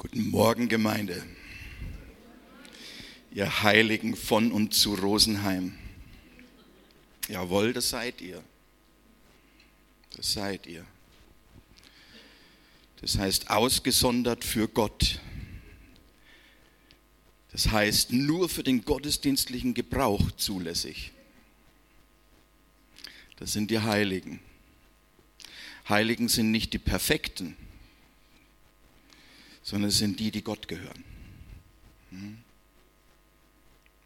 Guten Morgen, Gemeinde. Ihr Heiligen von und zu Rosenheim. Jawohl, das seid ihr. Das seid ihr. Das heißt ausgesondert für Gott. Das heißt nur für den gottesdienstlichen Gebrauch zulässig. Das sind die Heiligen. Heiligen sind nicht die Perfekten sondern es sind die, die Gott gehören. Hm?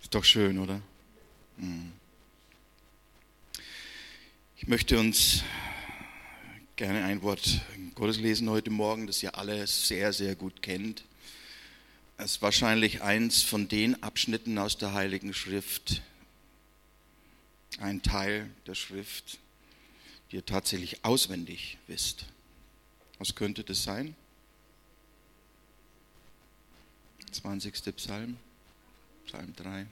Ist doch schön, oder? Hm. Ich möchte uns gerne ein Wort Gottes lesen heute Morgen, das ihr alle sehr, sehr gut kennt. Es ist wahrscheinlich eins von den Abschnitten aus der Heiligen Schrift, ein Teil der Schrift, die ihr tatsächlich auswendig wisst. Was könnte das sein? 20. Psalm, Psalm 3.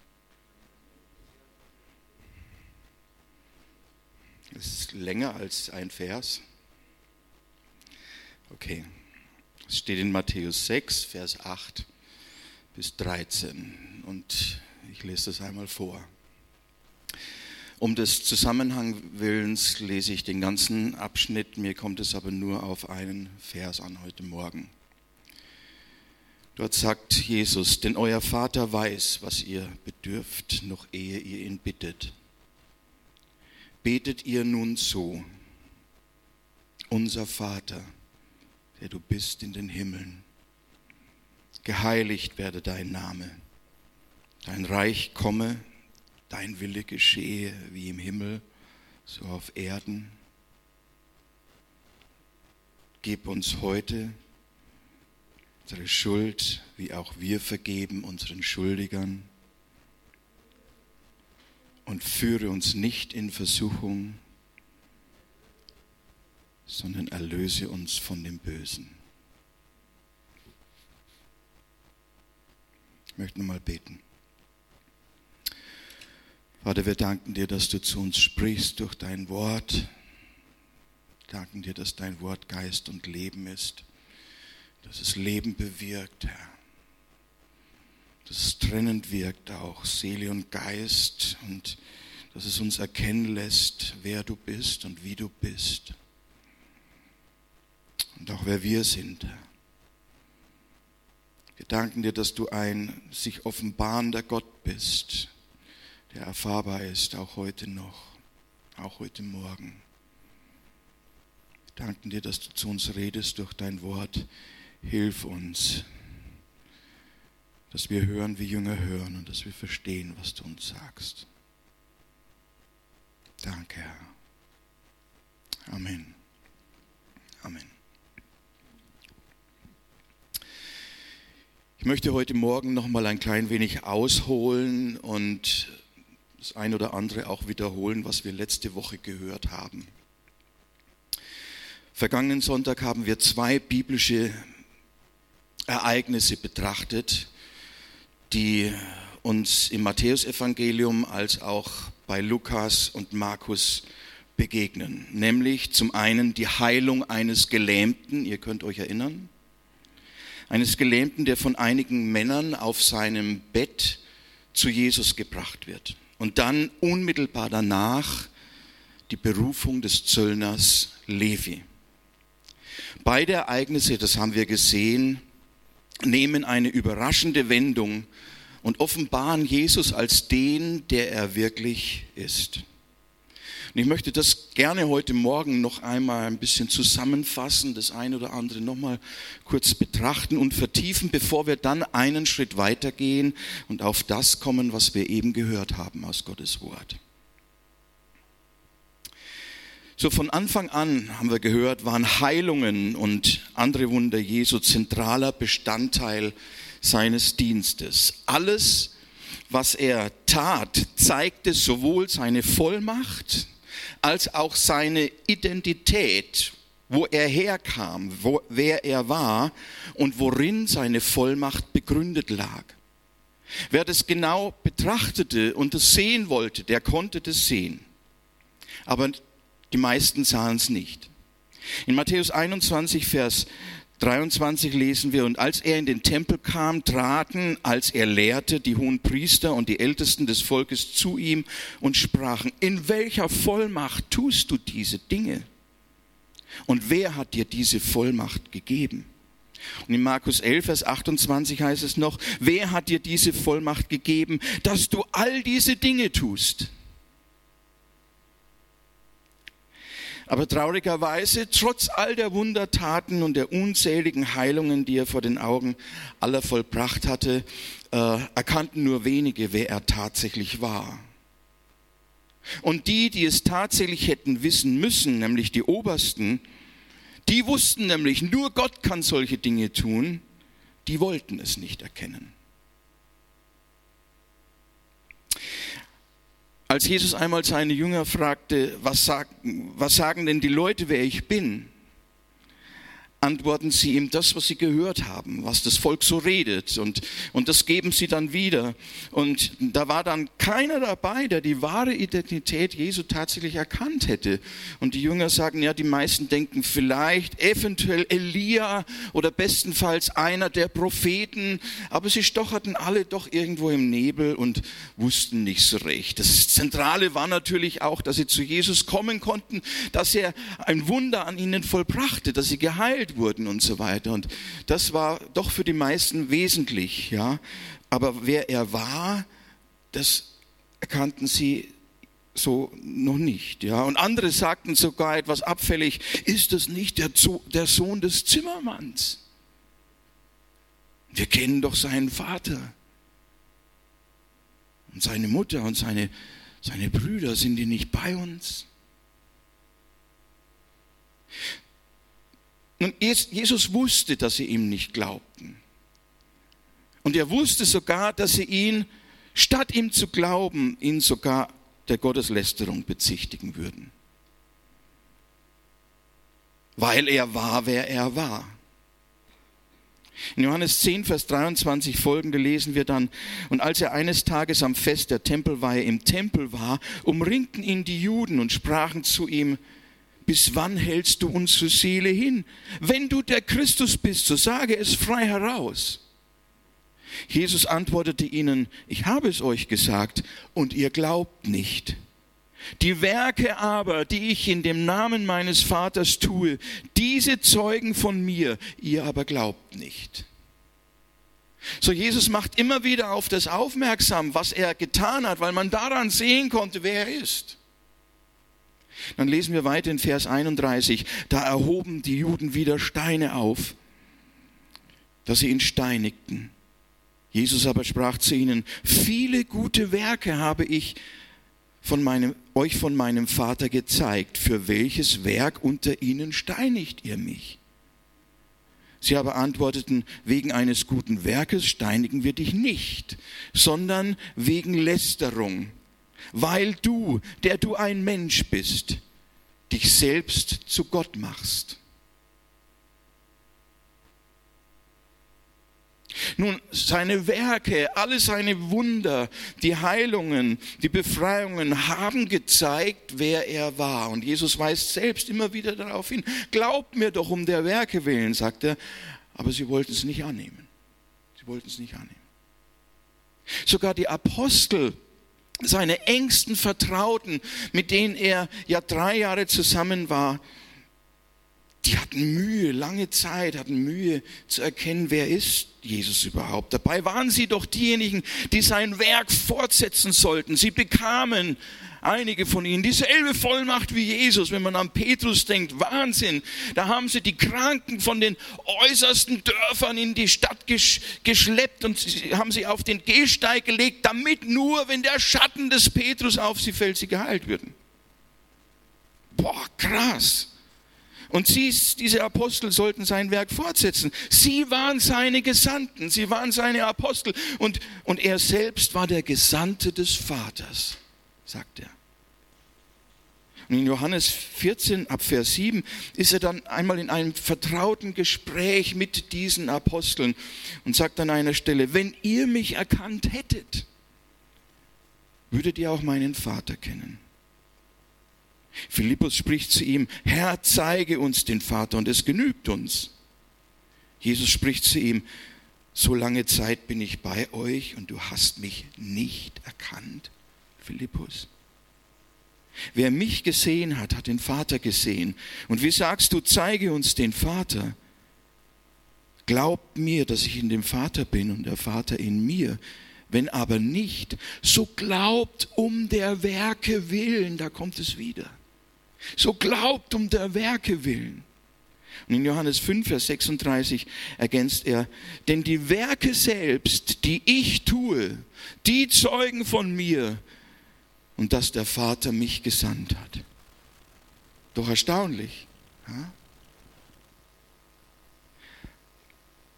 Es ist länger als ein Vers. Okay, es steht in Matthäus 6, Vers 8 bis 13 und ich lese das einmal vor. Um des Zusammenhang willens lese ich den ganzen Abschnitt, mir kommt es aber nur auf einen Vers an heute Morgen. Dort sagt Jesus, denn euer Vater weiß, was ihr bedürft, noch ehe ihr ihn bittet. Betet ihr nun so, unser Vater, der du bist in den Himmeln, geheiligt werde dein Name, dein Reich komme, dein Wille geschehe wie im Himmel, so auf Erden. Gib uns heute unsere Schuld, wie auch wir vergeben unseren Schuldigern. Und führe uns nicht in Versuchung, sondern erlöse uns von dem Bösen. Ich möchte nochmal beten. Vater, wir danken dir, dass du zu uns sprichst durch dein Wort. Wir danken dir, dass dein Wort Geist und Leben ist dass es Leben bewirkt, Herr. Dass es trennend wirkt auch, Seele und Geist und dass es uns erkennen lässt, wer du bist und wie du bist. Und auch wer wir sind, Herr. Wir danken dir, dass du ein sich offenbarender Gott bist, der erfahrbar ist, auch heute noch, auch heute Morgen. Wir danken dir, dass du zu uns redest durch dein Wort Hilf uns, dass wir hören, wie Jünger hören und dass wir verstehen, was du uns sagst. Danke, Herr. Amen. Amen. Ich möchte heute Morgen noch mal ein klein wenig ausholen und das ein oder andere auch wiederholen, was wir letzte Woche gehört haben. Vergangenen Sonntag haben wir zwei biblische Ereignisse betrachtet, die uns im Matthäusevangelium als auch bei Lukas und Markus begegnen. Nämlich zum einen die Heilung eines Gelähmten, ihr könnt euch erinnern, eines Gelähmten, der von einigen Männern auf seinem Bett zu Jesus gebracht wird. Und dann unmittelbar danach die Berufung des Zöllners Levi. Beide Ereignisse, das haben wir gesehen, nehmen eine überraschende Wendung und offenbaren Jesus als den, der er wirklich ist. Und ich möchte das gerne heute Morgen noch einmal ein bisschen zusammenfassen, das eine oder andere noch mal kurz betrachten und vertiefen, bevor wir dann einen Schritt weitergehen und auf das kommen, was wir eben gehört haben aus Gottes Wort. So von Anfang an haben wir gehört, waren Heilungen und andere Wunder Jesu zentraler Bestandteil seines Dienstes. Alles, was er tat, zeigte sowohl seine Vollmacht als auch seine Identität, wo er herkam, wo, wer er war und worin seine Vollmacht begründet lag. Wer das genau betrachtete und das sehen wollte, der konnte das sehen. Aber die meisten sahen es nicht. In Matthäus 21, Vers 23 lesen wir, und als er in den Tempel kam, traten, als er lehrte, die hohen Priester und die Ältesten des Volkes zu ihm und sprachen, in welcher Vollmacht tust du diese Dinge? Und wer hat dir diese Vollmacht gegeben? Und in Markus 11, Vers 28 heißt es noch, wer hat dir diese Vollmacht gegeben, dass du all diese Dinge tust? Aber traurigerweise, trotz all der Wundertaten und der unzähligen Heilungen, die er vor den Augen aller vollbracht hatte, äh, erkannten nur wenige, wer er tatsächlich war. Und die, die es tatsächlich hätten wissen müssen, nämlich die Obersten, die wussten nämlich, nur Gott kann solche Dinge tun, die wollten es nicht erkennen. Als Jesus einmal seine Jünger fragte, was, sag, was sagen denn die Leute, wer ich bin? Antworten sie ihm das, was sie gehört haben, was das Volk so redet und, und das geben sie dann wieder. Und da war dann keiner dabei, der die wahre Identität Jesu tatsächlich erkannt hätte. Und die Jünger sagen, ja, die meisten denken vielleicht eventuell Elia oder bestenfalls einer der Propheten, aber sie stocherten alle doch irgendwo im Nebel und wussten nicht so recht. Das Zentrale war natürlich auch, dass sie zu Jesus kommen konnten, dass er ein Wunder an ihnen vollbrachte, dass sie geheilt geheilt wurden und so weiter. Und das war doch für die meisten wesentlich, ja. Aber wer er war, das erkannten sie so noch nicht, ja. Und andere sagten sogar etwas abfällig, ist das nicht der, der Sohn des Zimmermanns? Wir kennen doch seinen Vater und seine Mutter und seine, seine Brüder, sind die nicht bei uns? Nun, Jesus wusste, dass sie ihm nicht glaubten. Und er wusste sogar, dass sie ihn, statt ihm zu glauben, ihn sogar der Gotteslästerung bezichtigen würden. Weil er war, wer er war. In Johannes 10, Vers 23 folgende lesen wir dann, und als er eines Tages am Fest der Tempelweihe im Tempel war, umringten ihn die Juden und sprachen zu ihm, bis wann hältst du unsere Seele hin? Wenn du der Christus bist, so sage es frei heraus. Jesus antwortete ihnen, ich habe es euch gesagt und ihr glaubt nicht. Die Werke aber, die ich in dem Namen meines Vaters tue, diese zeugen von mir, ihr aber glaubt nicht. So Jesus macht immer wieder auf das aufmerksam, was er getan hat, weil man daran sehen konnte, wer er ist. Dann lesen wir weiter in Vers 31. Da erhoben die Juden wieder Steine auf, dass sie ihn steinigten. Jesus aber sprach zu ihnen, viele gute Werke habe ich von meinem, euch von meinem Vater gezeigt. Für welches Werk unter ihnen steinigt ihr mich? Sie aber antworteten, wegen eines guten Werkes steinigen wir dich nicht, sondern wegen Lästerung weil du, der du ein Mensch bist, dich selbst zu Gott machst. Nun, seine Werke, alle seine Wunder, die Heilungen, die Befreiungen haben gezeigt, wer er war. Und Jesus weist selbst immer wieder darauf hin, glaubt mir doch um der Werke willen, sagt er. Aber sie wollten es nicht annehmen. Sie wollten es nicht annehmen. Sogar die Apostel seine engsten Vertrauten, mit denen er ja drei Jahre zusammen war, die hatten Mühe, lange Zeit, hatten Mühe zu erkennen, wer ist Jesus überhaupt. Dabei waren sie doch diejenigen, die sein Werk fortsetzen sollten. Sie bekamen einige von ihnen dieselbe Vollmacht wie Jesus, wenn man an Petrus denkt, Wahnsinn. Da haben sie die Kranken von den äußersten Dörfern in die Stadt geschleppt und haben sie auf den Gehsteig gelegt, damit nur, wenn der Schatten des Petrus auf sie fällt, sie geheilt würden. Boah, krass. Und sie, diese Apostel sollten sein Werk fortsetzen. Sie waren seine Gesandten, sie waren seine Apostel und, und er selbst war der Gesandte des Vaters sagt er. Und in Johannes 14 ab Vers 7 ist er dann einmal in einem vertrauten Gespräch mit diesen Aposteln und sagt an einer Stelle, wenn ihr mich erkannt hättet, würdet ihr auch meinen Vater kennen. Philippus spricht zu ihm, Herr, zeige uns den Vater und es genügt uns. Jesus spricht zu ihm, so lange Zeit bin ich bei euch und du hast mich nicht erkannt, Philippus. Wer mich gesehen hat, hat den Vater gesehen. Und wie sagst du, zeige uns den Vater? Glaubt mir, dass ich in dem Vater bin und der Vater in mir. Wenn aber nicht, so glaubt um der Werke willen, da kommt es wieder. So glaubt um der Werke willen. Und in Johannes 5, Vers 36 ergänzt er, denn die Werke selbst, die ich tue, die zeugen von mir und dass der Vater mich gesandt hat. Doch erstaunlich. Ja?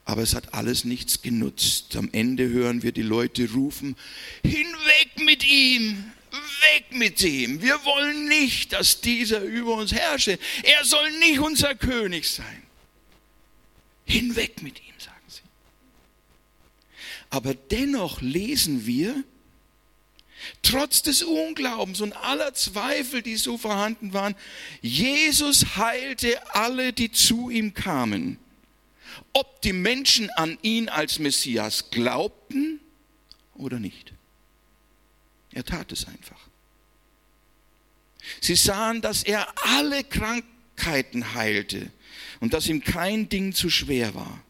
Aber es hat alles nichts genutzt. Am Ende hören wir die Leute rufen, hinweg mit ihm, weg mit ihm. Wir wollen nicht, dass dieser über uns herrsche. Er soll nicht unser König sein. Hinweg mit ihm, sagen sie. Aber dennoch lesen wir, trotz des Unglaubens und aller Zweifel, die so vorhanden waren, Jesus heilte alle, die zu ihm kamen. Ob die Menschen an ihn als Messias glaubten oder nicht. Er tat es einfach. Sie sahen, dass er alle Krankheiten heilte und dass ihm kein Ding zu schwer war.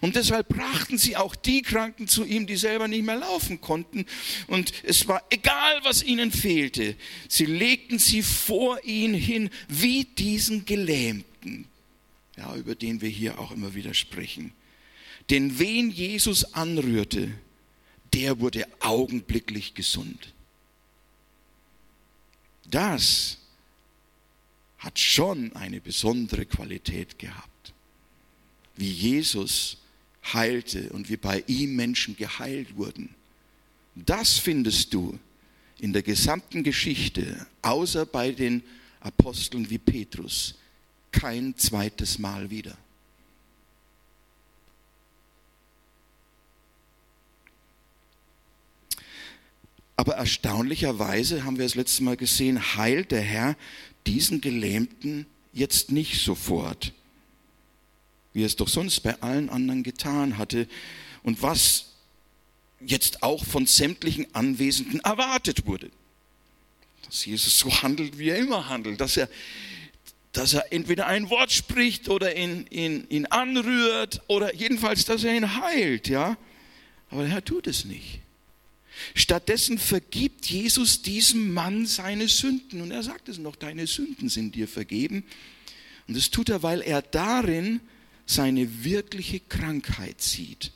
Und deshalb brachten sie auch die Kranken zu ihm, die selber nicht mehr laufen konnten. Und es war egal, was ihnen fehlte. Sie legten sie vor ihn hin, wie diesen Gelähmten, ja, über den wir hier auch immer wieder sprechen. Denn wen Jesus anrührte, der wurde augenblicklich gesund. Das hat schon eine besondere Qualität gehabt. Wie Jesus heilte und wie bei ihm Menschen geheilt wurden. Das findest du in der gesamten Geschichte, außer bei den Aposteln wie Petrus, kein zweites Mal wieder. Aber erstaunlicherweise haben wir das letzte Mal gesehen, heilt der Herr diesen Gelähmten jetzt nicht sofort, wie er es doch sonst bei allen anderen getan hatte und was jetzt auch von sämtlichen Anwesenden erwartet wurde. Dass Jesus so handelt, wie er immer handelt, dass er, dass er entweder ein Wort spricht oder ihn, ihn, ihn anrührt oder jedenfalls, dass er ihn heilt, ja. Aber der Herr tut es nicht. Stattdessen vergibt Jesus diesem Mann seine Sünden. Und er sagt es noch, deine Sünden sind dir vergeben. Und das tut er, weil er darin seine wirkliche Krankheit sieht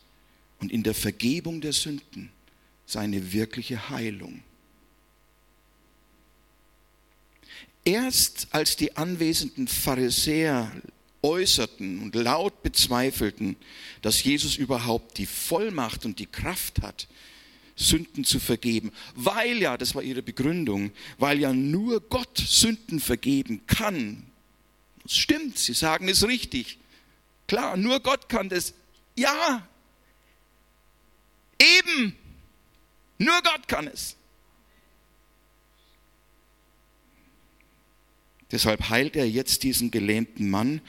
und in der Vergebung der Sünden seine wirkliche Heilung. Erst als die anwesenden Pharisäer äußerten und laut bezweifelten, dass Jesus überhaupt die Vollmacht und die Kraft hat, Sünden zu vergeben, weil ja, das war ihre Begründung, weil ja nur Gott Sünden vergeben kann. Das stimmt, sie sagen es richtig. Klar, nur Gott kann das. Ja, eben, nur Gott kann es. Deshalb heilt er jetzt diesen gelähmten Mann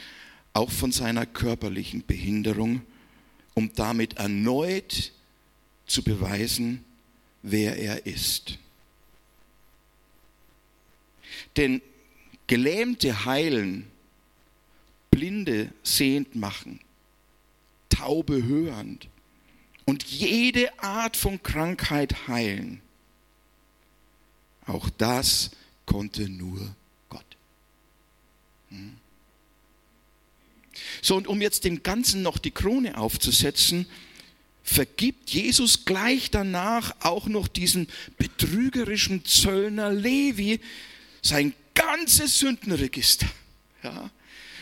auch von seiner körperlichen Behinderung, um damit erneut zu beweisen, wer er ist. Denn Gelähmte heilen, Blinde sehend machen, Taube hörend und jede Art von Krankheit heilen. Auch das konnte nur Gott. Hm? So, und um jetzt dem Ganzen noch die Krone aufzusetzen, vergibt Jesus gleich danach auch noch diesen betrügerischen Zöllner Levi sein ganzes Sündenregister. Ja,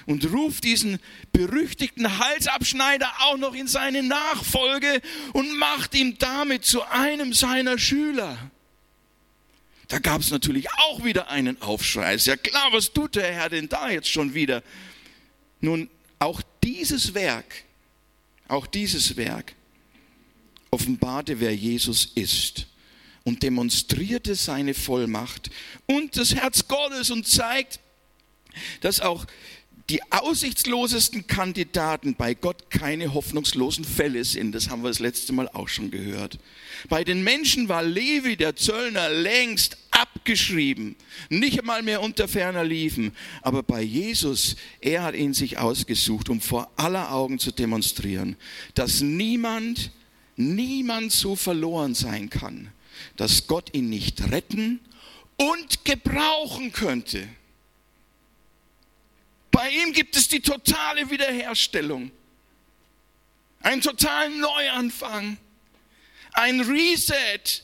und ruft diesen berüchtigten Halsabschneider auch noch in seine Nachfolge und macht ihn damit zu einem seiner Schüler. Da gab es natürlich auch wieder einen Aufschrei. Ist ja klar, was tut der Herr denn da jetzt schon wieder? Nun, auch dieses Werk, auch dieses Werk offenbarte, wer Jesus ist und demonstrierte seine Vollmacht und das Herz Gottes und zeigt, dass auch die aussichtslosesten Kandidaten bei Gott keine hoffnungslosen Fälle sind. Das haben wir das letzte Mal auch schon gehört. Bei den Menschen war Levi, der Zöllner, längst abgeschrieben, nicht einmal mehr unter ferner liefen. Aber bei Jesus, er hat ihn sich ausgesucht, um vor aller Augen zu demonstrieren, dass niemand, niemand so verloren sein kann, dass Gott ihn nicht retten und gebrauchen könnte. Bei ihm gibt es die totale Wiederherstellung, einen totalen Neuanfang, ein Reset,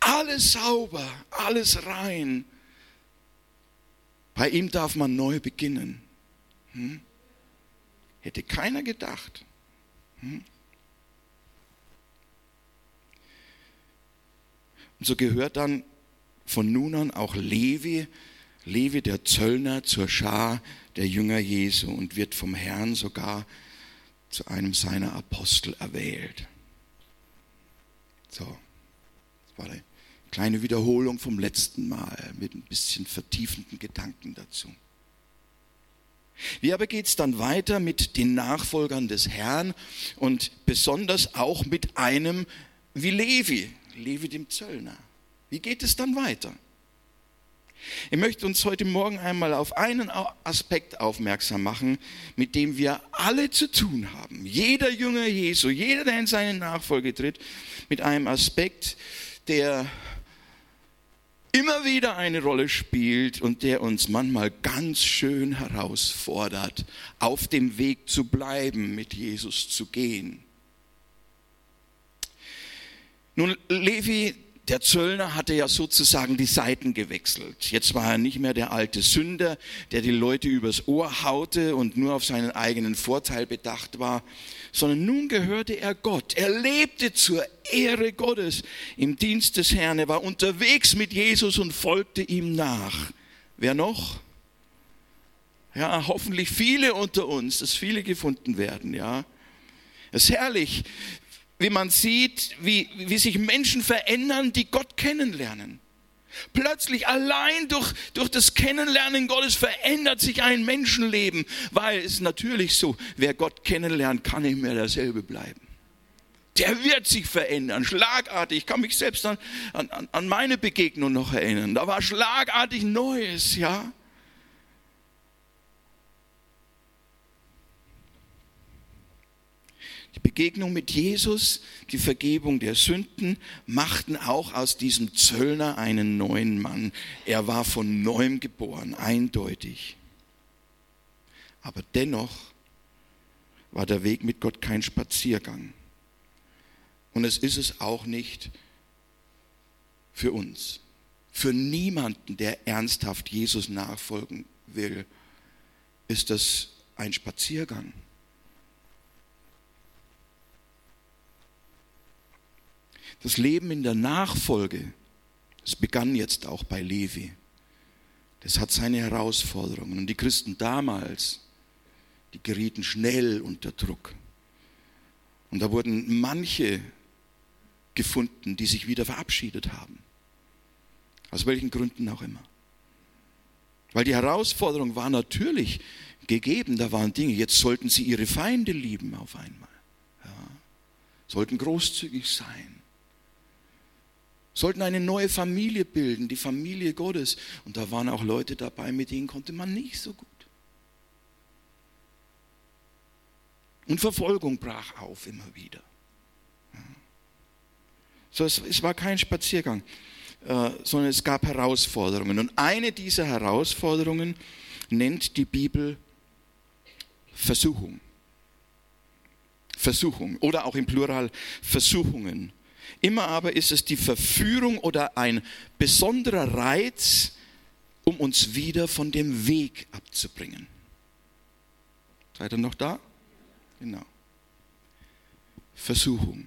alles sauber, alles rein. Bei ihm darf man neu beginnen. Hm? Hätte keiner gedacht. Hm? Und so gehört dann von nun an auch Levi, Levi der Zöllner, zur Schar der Jünger Jesu und wird vom Herrn sogar zu einem seiner Apostel erwählt. So, das war eine kleine Wiederholung vom letzten Mal mit ein bisschen vertiefenden Gedanken dazu. Wie aber geht es dann weiter mit den Nachfolgern des Herrn und besonders auch mit einem wie Levi, Levi dem Zöllner? Wie geht es dann weiter? Ich möchte uns heute Morgen einmal auf einen Aspekt aufmerksam machen, mit dem wir alle zu tun haben. Jeder Jünger Jesu, jeder, der in seine Nachfolge tritt, mit einem Aspekt, der immer wieder eine Rolle spielt und der uns manchmal ganz schön herausfordert, auf dem Weg zu bleiben, mit Jesus zu gehen. Nun, Levi, der Zöllner hatte ja sozusagen die Seiten gewechselt. Jetzt war er nicht mehr der alte Sünder, der die Leute übers Ohr haute und nur auf seinen eigenen Vorteil bedacht war, sondern nun gehörte er Gott. Er lebte zur Ehre Gottes im Dienst des Herrn. Er war unterwegs mit Jesus und folgte ihm nach. Wer noch? Ja, hoffentlich viele unter uns, dass viele gefunden werden, ja. Es ist herrlich, wie man sieht, wie, wie sich Menschen verändern, die Gott kennenlernen. Plötzlich allein durch, durch das Kennenlernen Gottes verändert sich ein Menschenleben, weil es natürlich so, wer Gott kennenlernt, kann nicht mehr derselbe bleiben. Der wird sich verändern, schlagartig. Ich kann mich selbst an, an, an meine Begegnung noch erinnern. Da war schlagartig Neues, ja. Die Begegnung mit Jesus, die Vergebung der Sünden machten auch aus diesem Zöllner einen neuen Mann. Er war von neuem geboren, eindeutig. Aber dennoch war der Weg mit Gott kein Spaziergang. Und es ist es auch nicht für uns. Für niemanden, der ernsthaft Jesus nachfolgen will, ist das ein Spaziergang. Das Leben in der Nachfolge, das begann jetzt auch bei Levi. Das hat seine Herausforderungen. Und die Christen damals, die gerieten schnell unter Druck. Und da wurden manche gefunden, die sich wieder verabschiedet haben. Aus welchen Gründen auch immer. Weil die Herausforderung war natürlich gegeben, da waren Dinge, jetzt sollten sie ihre Feinde lieben auf einmal. Ja. Sollten großzügig sein sollten eine neue Familie bilden, die Familie Gottes. Und da waren auch Leute dabei, mit denen konnte man nicht so gut. Und Verfolgung brach auf immer wieder. So, es, es war kein Spaziergang, äh, sondern es gab Herausforderungen. Und eine dieser Herausforderungen nennt die Bibel Versuchung. Versuchung oder auch im Plural Versuchungen. Immer aber ist es die Verführung oder ein besonderer Reiz, um uns wieder von dem Weg abzubringen. Seid ihr noch da? Genau. Versuchung.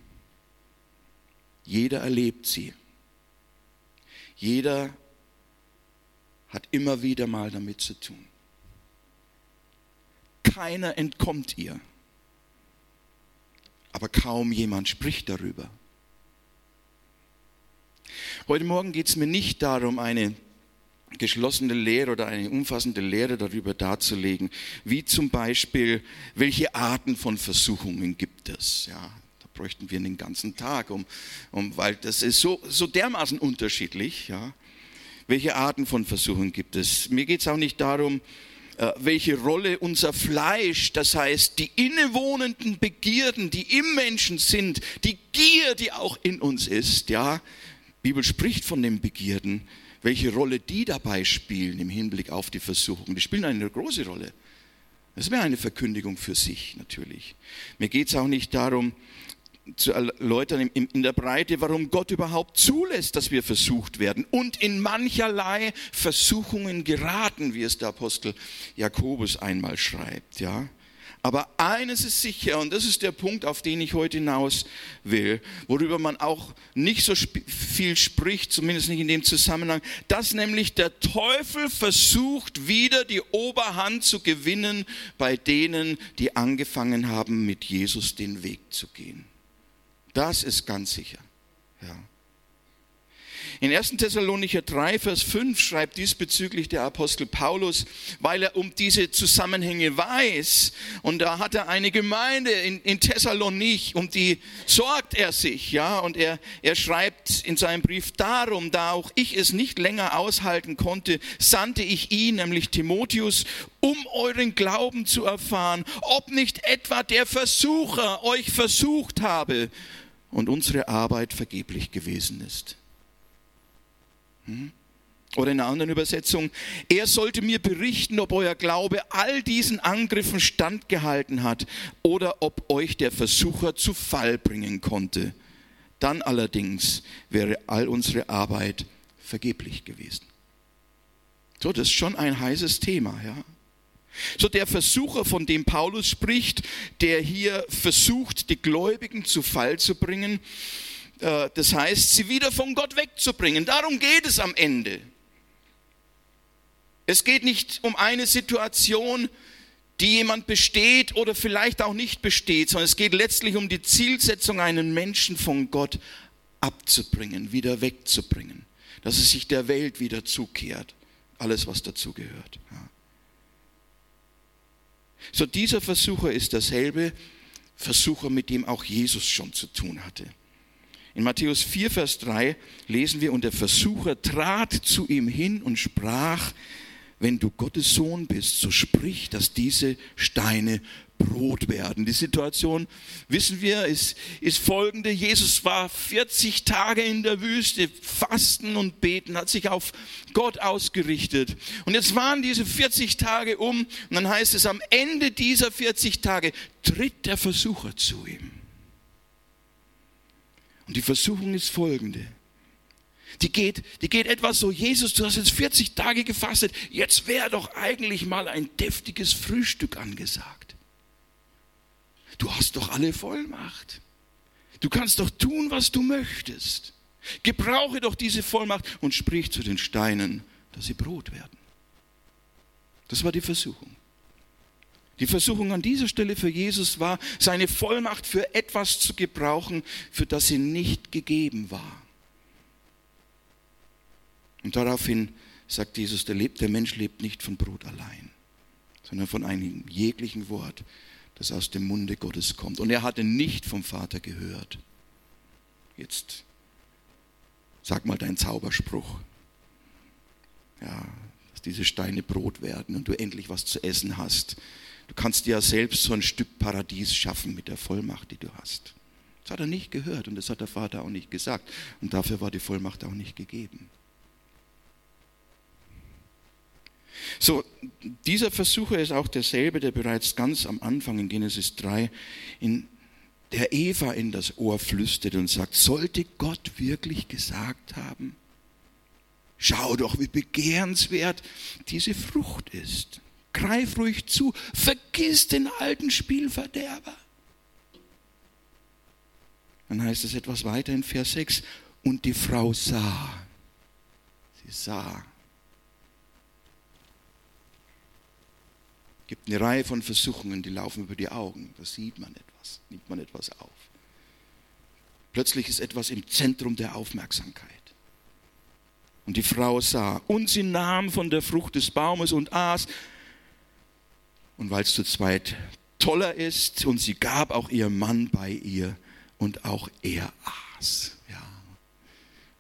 Jeder erlebt sie. Jeder hat immer wieder mal damit zu tun. Keiner entkommt ihr. Aber kaum jemand spricht darüber. Heute Morgen geht es mir nicht darum, eine geschlossene Lehre oder eine umfassende Lehre darüber darzulegen, wie zum Beispiel, welche Arten von Versuchungen gibt es. Ja, da bräuchten wir einen ganzen Tag, um, um, weil das ist so, so dermaßen unterschiedlich. Ja. Welche Arten von Versuchungen gibt es? Mir geht es auch nicht darum, äh, welche Rolle unser Fleisch, das heißt die innewohnenden Begierden, die im Menschen sind, die Gier, die auch in uns ist, ja, die Bibel spricht von den Begierden, welche Rolle die dabei spielen im Hinblick auf die Versuchung. Die spielen eine große Rolle. Das wäre eine Verkündigung für sich natürlich. Mir geht es auch nicht darum, zu erläutern in der Breite, warum Gott überhaupt zulässt, dass wir versucht werden und in mancherlei Versuchungen geraten, wie es der Apostel Jakobus einmal schreibt, ja. Aber eines ist sicher, und das ist der Punkt, auf den ich heute hinaus will, worüber man auch nicht so viel spricht, zumindest nicht in dem Zusammenhang, dass nämlich der Teufel versucht, wieder die Oberhand zu gewinnen bei denen, die angefangen haben, mit Jesus den Weg zu gehen. Das ist ganz sicher. Ja. In 1. Thessalonicher 3, Vers 5 schreibt diesbezüglich der Apostel Paulus, weil er um diese Zusammenhänge weiß. Und da hat er eine Gemeinde in, in Thessalonich, um die sorgt er sich. Ja, und er, er schreibt in seinem Brief darum, da auch ich es nicht länger aushalten konnte, sandte ich ihn, nämlich Timotheus, um euren Glauben zu erfahren, ob nicht etwa der Versucher euch versucht habe und unsere Arbeit vergeblich gewesen ist. Oder in einer anderen Übersetzung, er sollte mir berichten, ob euer Glaube all diesen Angriffen standgehalten hat oder ob euch der Versucher zu Fall bringen konnte. Dann allerdings wäre all unsere Arbeit vergeblich gewesen. So, das ist schon ein heißes Thema, ja. So der Versucher, von dem Paulus spricht, der hier versucht, die Gläubigen zu Fall zu bringen, das heißt, sie wieder von Gott wegzubringen. Darum geht es am Ende. Es geht nicht um eine Situation, die jemand besteht oder vielleicht auch nicht besteht, sondern es geht letztlich um die Zielsetzung, einen Menschen von Gott abzubringen, wieder wegzubringen, dass es sich der Welt wieder zukehrt. Alles, was dazu gehört. Ja. So dieser Versucher ist derselbe Versucher, mit dem auch Jesus schon zu tun hatte. In Matthäus 4, Vers 3 lesen wir, und der Versucher trat zu ihm hin und sprach, wenn du Gottes Sohn bist, so sprich, dass diese Steine Brot werden. Die Situation, wissen wir, ist, ist folgende. Jesus war 40 Tage in der Wüste, fasten und beten, hat sich auf Gott ausgerichtet. Und jetzt waren diese 40 Tage um und dann heißt es, am Ende dieser 40 Tage tritt der Versucher zu ihm. Und die Versuchung ist folgende. Die geht, die geht etwas so, Jesus, du hast jetzt 40 Tage gefastet, jetzt wäre doch eigentlich mal ein deftiges Frühstück angesagt. Du hast doch alle Vollmacht. Du kannst doch tun, was du möchtest. Gebrauche doch diese Vollmacht und sprich zu den Steinen, dass sie Brot werden. Das war die Versuchung. Die Versuchung an dieser Stelle für Jesus war, seine Vollmacht für etwas zu gebrauchen, für das sie nicht gegeben war. Und daraufhin sagt Jesus, der, lebt, der Mensch lebt nicht von Brot allein, sondern von einem jeglichen Wort, das aus dem Munde Gottes kommt. Und er hatte nicht vom Vater gehört. Jetzt sag mal deinen Zauberspruch. Ja, dass diese Steine Brot werden und du endlich was zu essen hast. Du kannst dir ja selbst so ein Stück Paradies schaffen mit der Vollmacht, die du hast. Das hat er nicht gehört und das hat der Vater auch nicht gesagt. Und dafür war die Vollmacht auch nicht gegeben. So, dieser Versucher ist auch derselbe, der bereits ganz am Anfang in Genesis 3 in der Eva in das Ohr flüstert und sagt, sollte Gott wirklich gesagt haben, schau doch, wie begehrenswert diese Frucht ist. Greif ruhig zu, vergiss den alten Spielverderber. Dann heißt es etwas weiter in Vers 6, und die Frau sah, sie sah gibt eine Reihe von Versuchungen, die laufen über die Augen. Da sieht man etwas, nimmt man etwas auf. Plötzlich ist etwas im Zentrum der Aufmerksamkeit. Und die Frau sah, und sie nahm von der Frucht des Baumes und aß. Und weil es zu zweit toller ist, und sie gab auch ihrem Mann bei ihr, und auch er aß. Ja.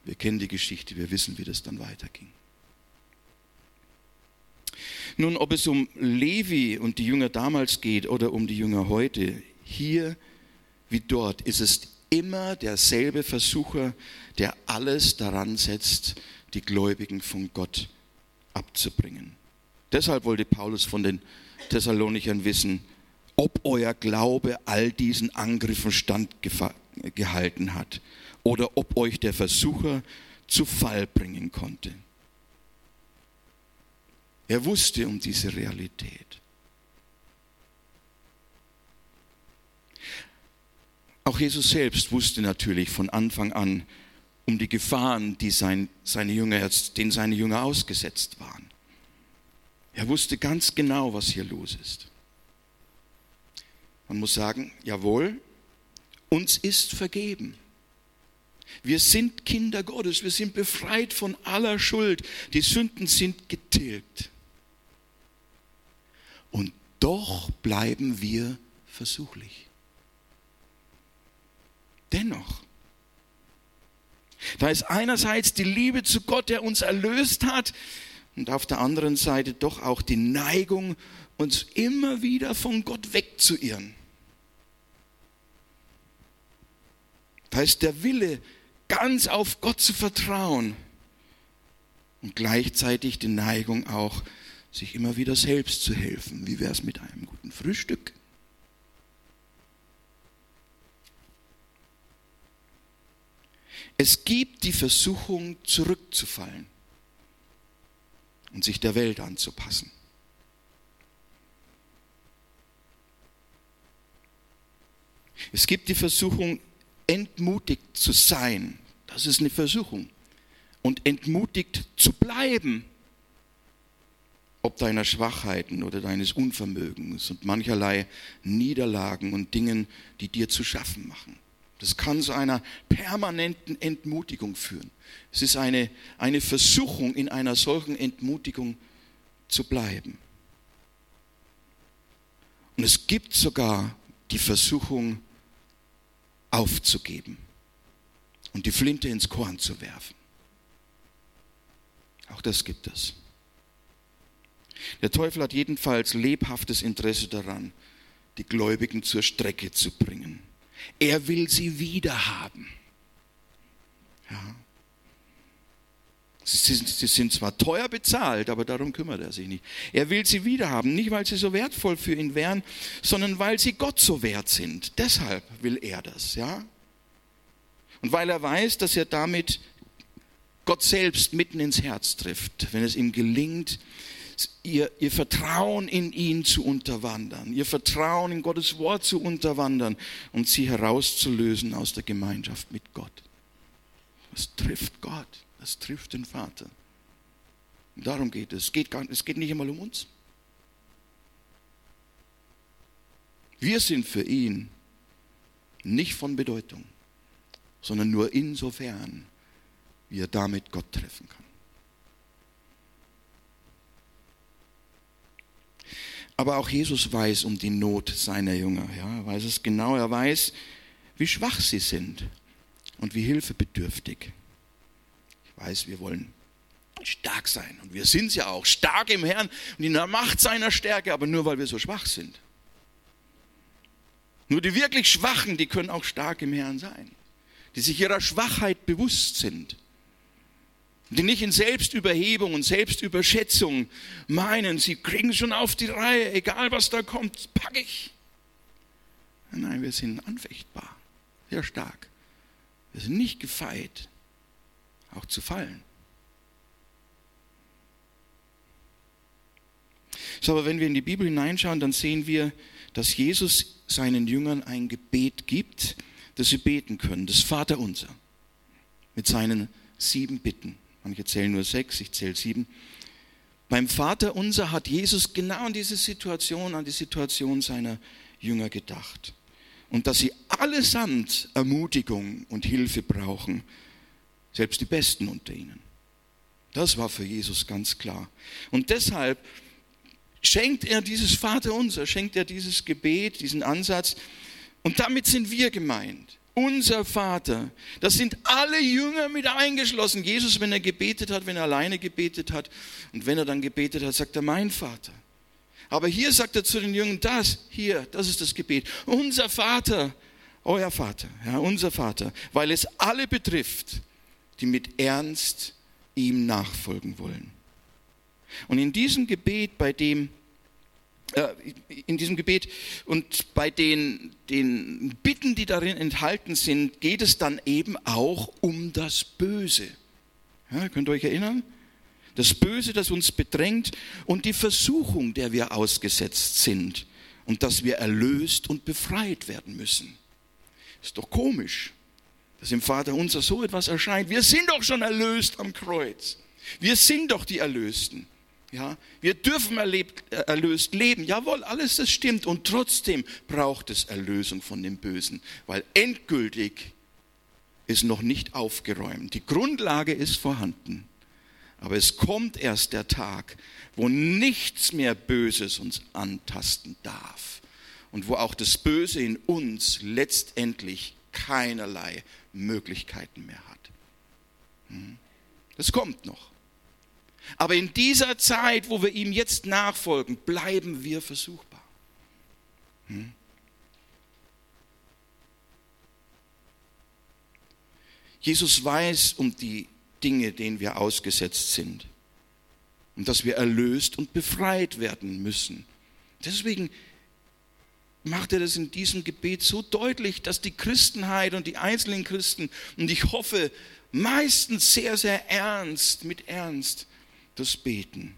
Wir kennen die Geschichte, wir wissen, wie das dann weiterging. Nun, ob es um Levi und die Jünger damals geht oder um die Jünger heute, hier wie dort ist es immer derselbe Versucher, der alles daran setzt, die Gläubigen von Gott abzubringen. Deshalb wollte Paulus von den Thessalonichern wissen, ob euer Glaube all diesen Angriffen standgehalten hat oder ob euch der Versucher zu Fall bringen konnte. Er wusste um diese Realität. Auch Jesus selbst wusste natürlich von Anfang an um die Gefahren, die sein, seine Jünger, denen seine Jünger ausgesetzt waren. Er wusste ganz genau, was hier los ist. Man muss sagen, jawohl, uns ist vergeben. Wir sind Kinder Gottes, wir sind befreit von aller Schuld, die Sünden sind getilgt. Und doch bleiben wir versuchlich. Dennoch. Da ist einerseits die Liebe zu Gott, der uns erlöst hat, und auf der anderen Seite doch auch die Neigung, uns immer wieder von Gott wegzuirren. Da ist der Wille, ganz auf Gott zu vertrauen und gleichzeitig die Neigung auch, sich immer wieder selbst zu helfen. Wie wäre es mit einem guten Frühstück? Es gibt die Versuchung, zurückzufallen und sich der Welt anzupassen. Es gibt die Versuchung, entmutigt zu sein. Das ist eine Versuchung. Und entmutigt zu bleiben ob deiner Schwachheiten oder deines Unvermögens und mancherlei Niederlagen und Dingen, die dir zu schaffen machen. Das kann zu einer permanenten Entmutigung führen. Es ist eine, eine Versuchung, in einer solchen Entmutigung zu bleiben. Und es gibt sogar die Versuchung, aufzugeben und die Flinte ins Korn zu werfen. Auch das gibt es. Der Teufel hat jedenfalls lebhaftes Interesse daran, die Gläubigen zur Strecke zu bringen. Er will sie wiederhaben. Ja. Sie sind, sie sind zwar teuer bezahlt, aber darum kümmert er sich nicht. Er will sie wiederhaben, nicht weil sie so wertvoll für ihn wären, sondern weil sie Gott so wert sind. Deshalb will er das, ja. Und weil er weiß, dass er damit Gott selbst mitten ins Herz trifft, wenn es ihm gelingt, ihr, ihr Vertrauen in ihn zu unterwandern, ihr Vertrauen in Gottes Wort zu unterwandern und sie herauszulösen aus der Gemeinschaft mit Gott. Das trifft Gott, das trifft den Vater. Und darum geht es. Es geht, gar, es geht nicht einmal um uns. Wir sind für ihn nicht von Bedeutung, sondern nur insofern, wie er damit Gott treffen kann. Aber auch Jesus weiß um die Not seiner Jünger. Ja, er weiß es genau. Er weiß, wie schwach sie sind und wie hilfebedürftig. Ich weiß, wir wollen stark sein. Und wir sind ja auch stark im Herrn und in der Macht seiner Stärke, aber nur weil wir so schwach sind. Nur die wirklich Schwachen, die können auch stark im Herrn sein, die sich ihrer Schwachheit bewusst sind die nicht in Selbstüberhebung und Selbstüberschätzung meinen, sie kriegen schon auf die Reihe, egal was da kommt, packe ich. Nein, wir sind anfechtbar, sehr stark. Wir sind nicht gefeit, auch zu fallen. So, aber wenn wir in die Bibel hineinschauen, dann sehen wir, dass Jesus seinen Jüngern ein Gebet gibt, das sie beten können, das Vaterunser, mit seinen sieben Bitten. Manche zählen nur sechs, ich zähle sieben. Beim Vater unser hat Jesus genau an diese Situation, an die Situation seiner Jünger gedacht. Und dass sie allesamt Ermutigung und Hilfe brauchen, selbst die Besten unter ihnen. Das war für Jesus ganz klar. Und deshalb schenkt er dieses Vaterunser, schenkt er dieses Gebet, diesen Ansatz. Und damit sind wir gemeint. Unser Vater. Das sind alle Jünger mit eingeschlossen. Jesus, wenn er gebetet hat, wenn er alleine gebetet hat und wenn er dann gebetet hat, sagt er, mein Vater. Aber hier sagt er zu den Jüngern, das, hier, das ist das Gebet. Unser Vater, euer Vater, ja, unser Vater, weil es alle betrifft, die mit Ernst ihm nachfolgen wollen. Und in diesem Gebet, bei dem, in diesem Gebet und bei den, den Bitten, die darin enthalten sind, geht es dann eben auch um das Böse. Ja, könnt ihr euch erinnern? Das Böse, das uns bedrängt und die Versuchung, der wir ausgesetzt sind und dass wir erlöst und befreit werden müssen. Ist doch komisch dass im Vater unser so etwas erscheint. Wir sind doch schon erlöst am Kreuz. Wir sind doch die Erlösten. Ja, wir dürfen erlebt, äh, erlöst leben. Jawohl, alles das stimmt. Und trotzdem braucht es Erlösung von dem Bösen, weil endgültig ist noch nicht aufgeräumt. Die Grundlage ist vorhanden. Aber es kommt erst der Tag, wo nichts mehr Böses uns antasten darf. Und wo auch das Böse in uns letztendlich keinerlei Möglichkeiten mehr hat. Hm? Das kommt noch. Aber in dieser Zeit, wo wir ihm jetzt nachfolgen, bleiben wir versuchbar. Hm? Jesus weiß um die Dinge, denen wir ausgesetzt sind und dass wir erlöst und befreit werden müssen. Deswegen macht er das in diesem Gebet so deutlich, dass die Christenheit und die einzelnen Christen, und ich hoffe, meistens sehr, sehr ernst, mit Ernst, das beten.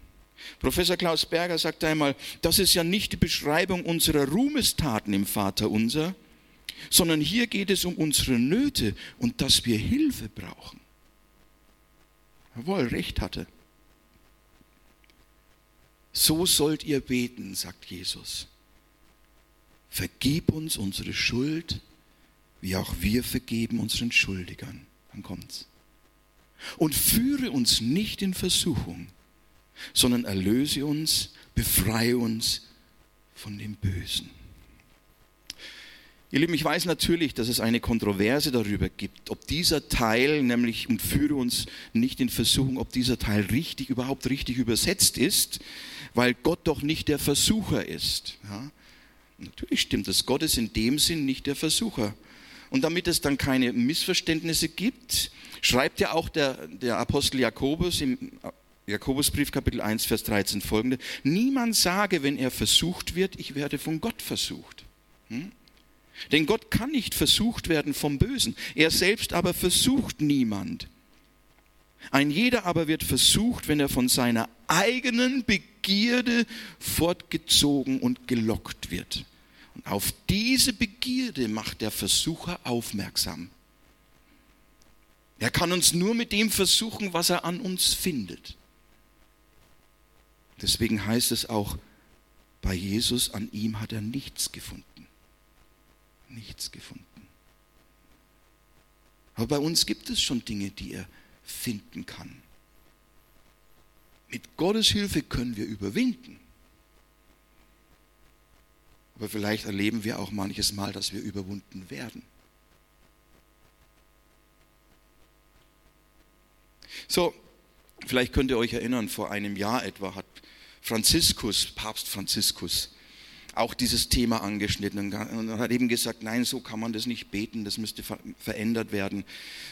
Professor Klaus Berger sagt einmal, das ist ja nicht die Beschreibung unserer Ruhmestaten im Vater unser, sondern hier geht es um unsere Nöte und dass wir Hilfe brauchen. Jawohl, recht hatte. So sollt ihr beten, sagt Jesus vergib uns unsere Schuld, wie auch wir vergeben unseren Schuldigern. Dann kommt's. Und führe uns nicht in Versuchung, sondern erlöse uns, befreie uns von dem Bösen. Ihr Lieben, ich weiß natürlich, dass es eine Kontroverse darüber gibt, ob dieser Teil, nämlich und führe uns nicht in Versuchung, ob dieser Teil richtig, überhaupt richtig übersetzt ist, weil Gott doch nicht der Versucher ist. Ja? Natürlich stimmt das. Gott ist in dem Sinn nicht der Versucher. Und damit es dann keine Missverständnisse gibt, schreibt ja auch der, der Apostel Jakobus im Jakobusbrief Kapitel 1, Vers 13 folgende, niemand sage, wenn er versucht wird, ich werde von Gott versucht. Hm? Denn Gott kann nicht versucht werden vom Bösen. Er selbst aber versucht niemand. Ein jeder aber wird versucht, wenn er von seiner eigenen Begierde fortgezogen und gelockt wird. Auf diese Begierde macht der Versucher aufmerksam. Er kann uns nur mit dem versuchen, was er an uns findet. Deswegen heißt es auch, bei Jesus, an ihm hat er nichts gefunden. Nichts gefunden. Aber bei uns gibt es schon Dinge, die er finden kann. Mit Gottes Hilfe können wir überwinden. Aber vielleicht erleben wir auch manches Mal, dass wir überwunden werden. So, vielleicht könnt ihr euch erinnern, vor einem Jahr etwa hat Franziskus, Papst Franziskus, auch dieses Thema angeschnitten und hat eben gesagt, nein, so kann man das nicht beten, das müsste verändert werden.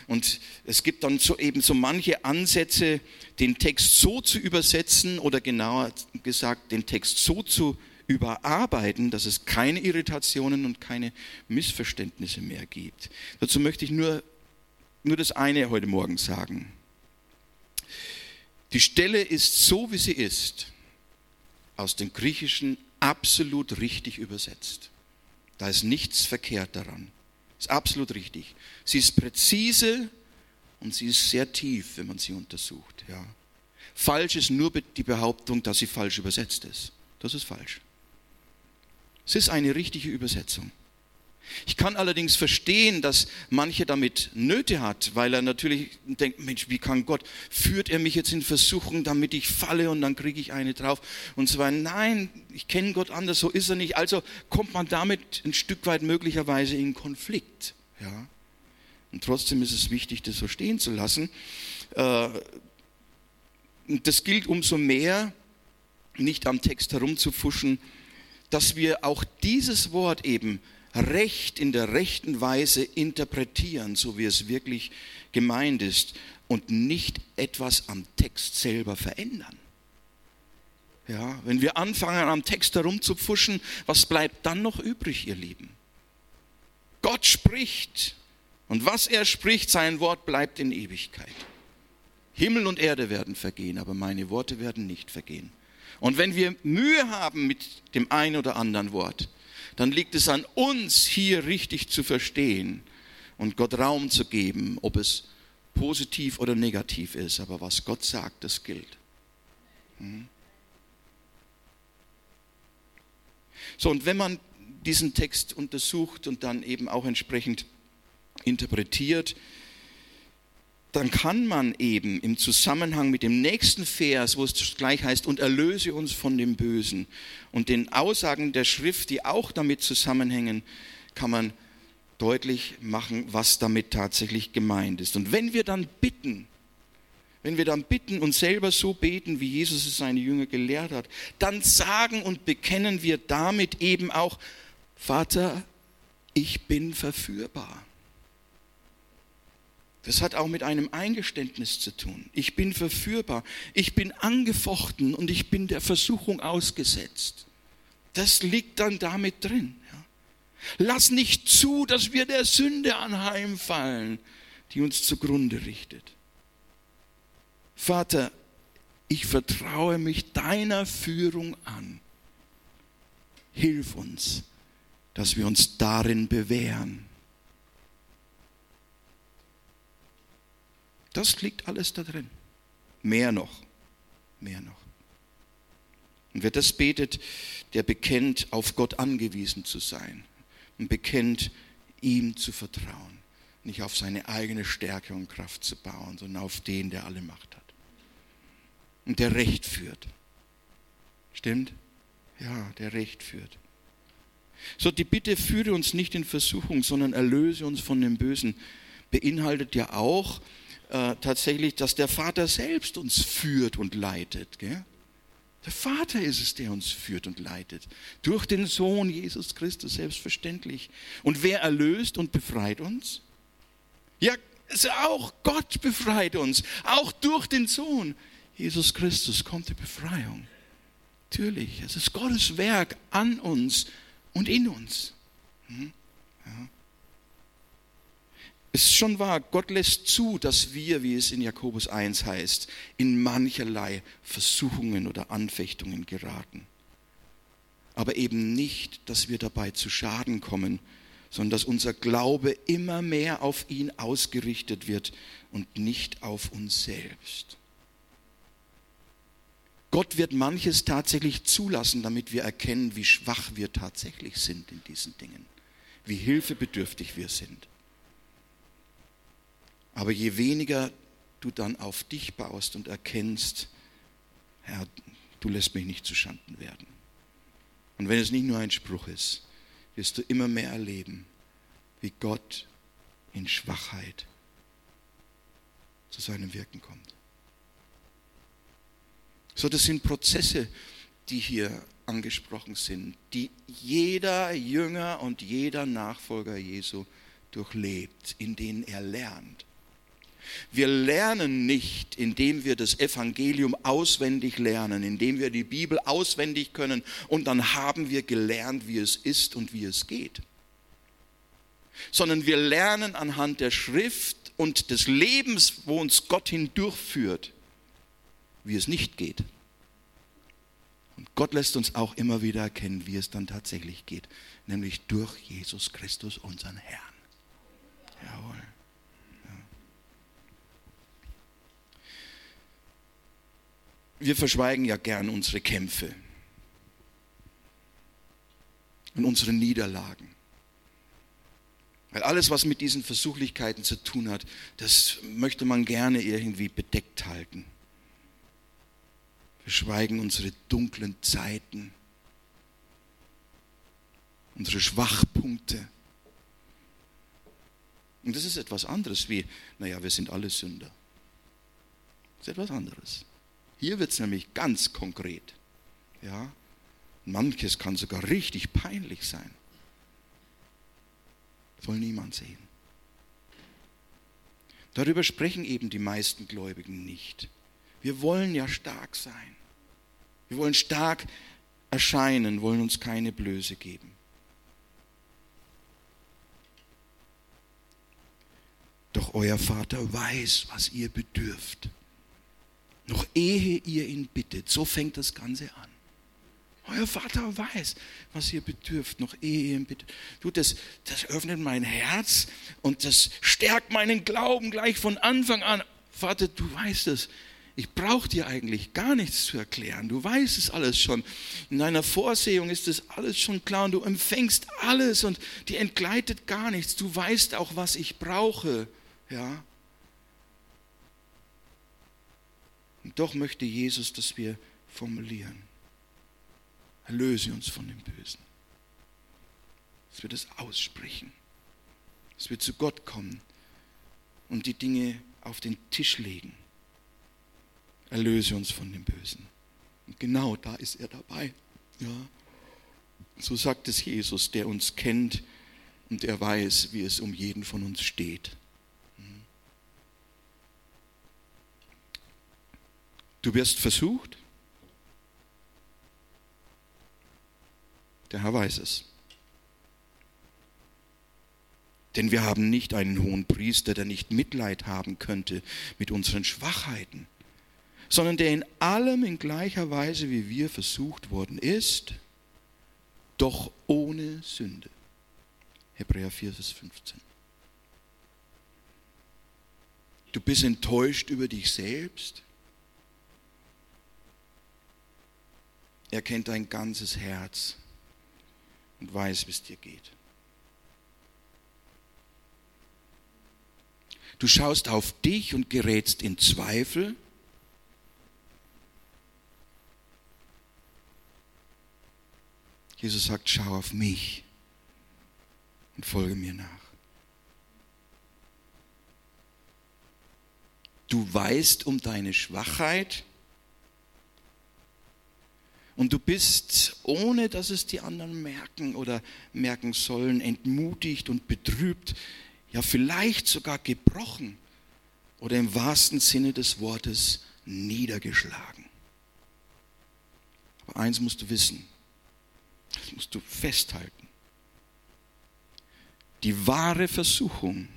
Und es gibt dann so eben so manche Ansätze, den Text so zu übersetzen oder genauer gesagt, den Text so zu überarbeiten, dass es keine Irritationen und keine Missverständnisse mehr gibt. Dazu möchte ich nur, nur das eine heute Morgen sagen. Die Stelle ist so, wie sie ist, aus dem Griechischen absolut richtig übersetzt. Da ist nichts verkehrt daran. Ist absolut richtig. Sie ist präzise und sie ist sehr tief, wenn man sie untersucht. Ja. Falsch ist nur die Behauptung, dass sie falsch übersetzt ist. Das ist falsch. Es ist eine richtige Übersetzung. Ich kann allerdings verstehen, dass manche damit Nöte hat, weil er natürlich denkt, Mensch, wie kann Gott, führt er mich jetzt in Versuchung, damit ich falle und dann kriege ich eine drauf und so weiter. Nein, ich kenne Gott anders, so ist er nicht. Also kommt man damit ein Stück weit möglicherweise in Konflikt. Ja? Und trotzdem ist es wichtig, das so stehen zu lassen. Äh, das gilt umso mehr, nicht am Text herumzufuschen, dass wir auch dieses Wort eben recht in der rechten Weise interpretieren, so wie es wirklich gemeint ist und nicht etwas am Text selber verändern. Ja, wenn wir anfangen am Text herumzupfuschen, was bleibt dann noch übrig, ihr Lieben? Gott spricht und was er spricht, sein Wort bleibt in Ewigkeit. Himmel und Erde werden vergehen, aber meine Worte werden nicht vergehen. Und wenn wir Mühe haben mit dem einen oder anderen Wort, dann liegt es an uns, hier richtig zu verstehen und Gott Raum zu geben, ob es positiv oder negativ ist. Aber was Gott sagt, das gilt. Hm? So, und wenn man diesen Text untersucht und dann eben auch entsprechend interpretiert, dann kann man eben im Zusammenhang mit dem nächsten Vers, wo es gleich heißt, und erlöse uns von dem Bösen, und den Aussagen der Schrift, die auch damit zusammenhängen, kann man deutlich machen, was damit tatsächlich gemeint ist. Und wenn wir dann bitten, wenn wir dann bitten und selber so beten, wie Jesus es seine Jünger gelehrt hat, dann sagen und bekennen wir damit eben auch, Vater, ich bin verführbar. Das hat auch mit einem Eingeständnis zu tun. Ich bin verführbar, ich bin angefochten und ich bin der Versuchung ausgesetzt. Das liegt dann damit drin. Lass nicht zu, dass wir der Sünde anheimfallen, die uns zugrunde richtet. Vater, ich vertraue mich deiner Führung an. Hilf uns, dass wir uns darin bewähren Das liegt alles da drin. Mehr noch. Mehr noch. Und wer das betet, der bekennt, auf Gott angewiesen zu sein und bekennt, ihm zu vertrauen. Nicht auf seine eigene Stärke und Kraft zu bauen, sondern auf den, der alle Macht hat. Und der Recht führt. Stimmt? Ja, der Recht führt. So, die Bitte führe uns nicht in Versuchung, sondern erlöse uns von dem Bösen, beinhaltet ja auch, äh, tatsächlich, dass der Vater selbst uns führt und leitet. Gell? Der Vater ist es, der uns führt und leitet. Durch den Sohn Jesus Christus selbstverständlich. Und wer erlöst und befreit uns? Ja, auch Gott befreit uns. Auch durch den Sohn Jesus Christus kommt die Befreiung. Natürlich, es ist Gottes Werk an uns und in uns. Hm? Ja. Es ist schon wahr, Gott lässt zu, dass wir, wie es in Jakobus 1 heißt, in mancherlei Versuchungen oder Anfechtungen geraten. Aber eben nicht, dass wir dabei zu Schaden kommen, sondern dass unser Glaube immer mehr auf ihn ausgerichtet wird und nicht auf uns selbst. Gott wird manches tatsächlich zulassen, damit wir erkennen, wie schwach wir tatsächlich sind in diesen Dingen, wie hilfebedürftig wir sind. Aber je weniger du dann auf dich baust und erkennst, Herr, du lässt mich nicht zu Schanden werden. Und wenn es nicht nur ein Spruch ist, wirst du immer mehr erleben, wie Gott in Schwachheit zu seinem Wirken kommt. So, das sind Prozesse, die hier angesprochen sind, die jeder Jünger und jeder Nachfolger Jesu durchlebt, in denen er lernt. Wir lernen nicht, indem wir das Evangelium auswendig lernen, indem wir die Bibel auswendig können und dann haben wir gelernt, wie es ist und wie es geht. Sondern wir lernen anhand der Schrift und des Lebens, wo uns Gott hindurchführt, wie es nicht geht. Und Gott lässt uns auch immer wieder erkennen, wie es dann tatsächlich geht, nämlich durch Jesus Christus, unseren Herrn. Jawohl. Wir verschweigen ja gern unsere Kämpfe und unsere Niederlagen. Weil alles, was mit diesen Versuchlichkeiten zu tun hat, das möchte man gerne irgendwie bedeckt halten. Wir schweigen unsere dunklen Zeiten, unsere Schwachpunkte. Und das ist etwas anderes wie, naja, wir sind alle Sünder. Das ist etwas anderes. Hier wird es nämlich ganz konkret. Ja? Manches kann sogar richtig peinlich sein. Will niemand sehen. Darüber sprechen eben die meisten Gläubigen nicht. Wir wollen ja stark sein. Wir wollen stark erscheinen, wollen uns keine Blöße geben. Doch euer Vater weiß, was ihr bedürft. Noch ehe ihr ihn bittet. So fängt das Ganze an. Euer Vater weiß, was ihr bedürft, noch ehe ihr ihn bittet. Du, das, das öffnet mein Herz und das stärkt meinen Glauben gleich von Anfang an. Vater, du weißt es. Ich brauche dir eigentlich gar nichts zu erklären. Du weißt es alles schon. In deiner Vorsehung ist es alles schon klar und du empfängst alles und dir entgleitet gar nichts. Du weißt auch, was ich brauche. Ja. Und doch möchte Jesus, dass wir formulieren. Erlöse uns von dem Bösen. Dass wir das aussprechen. Dass wir zu Gott kommen und die Dinge auf den Tisch legen. Erlöse uns von dem Bösen. Und genau da ist er dabei. Ja. So sagt es Jesus, der uns kennt und der weiß, wie es um jeden von uns steht. Du wirst versucht. Der Herr weiß es. Denn wir haben nicht einen hohen Priester, der nicht Mitleid haben könnte mit unseren Schwachheiten, sondern der in allem in gleicher Weise wie wir versucht worden ist, doch ohne Sünde. Hebräer 4, Vers 15. Du bist enttäuscht über dich selbst. Er kennt dein ganzes Herz und weiß, wie es dir geht. Du schaust auf dich und gerätst in Zweifel. Jesus sagt, schau auf mich und folge mir nach. Du weißt um deine Schwachheit und du bist, ohne dass es die anderen merken oder merken sollen, entmutigt und betrübt, ja vielleicht sogar gebrochen oder im wahrsten Sinne des Wortes niedergeschlagen. Aber eins musst du wissen, das musst du festhalten. Die wahre Versuchung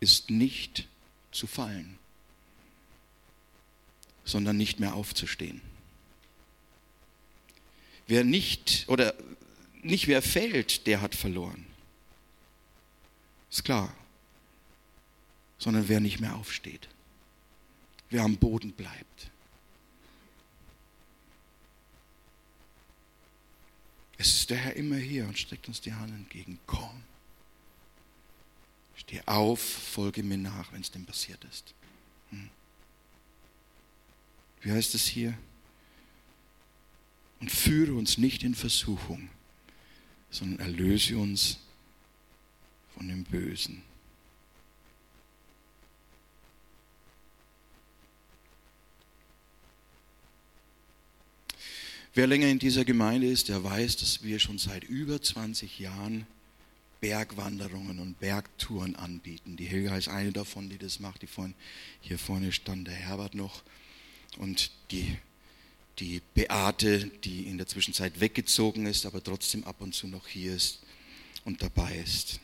ist nicht zu fallen, sondern nicht mehr aufzustehen. Wer nicht oder nicht wer fällt, der hat verloren. Ist klar. Sondern wer nicht mehr aufsteht. Wer am Boden bleibt. Es ist der Herr immer hier und streckt uns die Hand entgegen. Komm. Steh auf, folge mir nach, wenn es denn passiert ist. Hm. Wie heißt es hier? Und führe uns nicht in Versuchung, sondern erlöse uns von dem Bösen. Wer länger in dieser Gemeinde ist, der weiß, dass wir schon seit über 20 Jahren Bergwanderungen und Bergtouren anbieten. Die Helga ist eine davon, die das macht. Die vorhin, hier vorne stand der Herbert noch. Und die die Beate, die in der Zwischenzeit weggezogen ist, aber trotzdem ab und zu noch hier ist und dabei ist.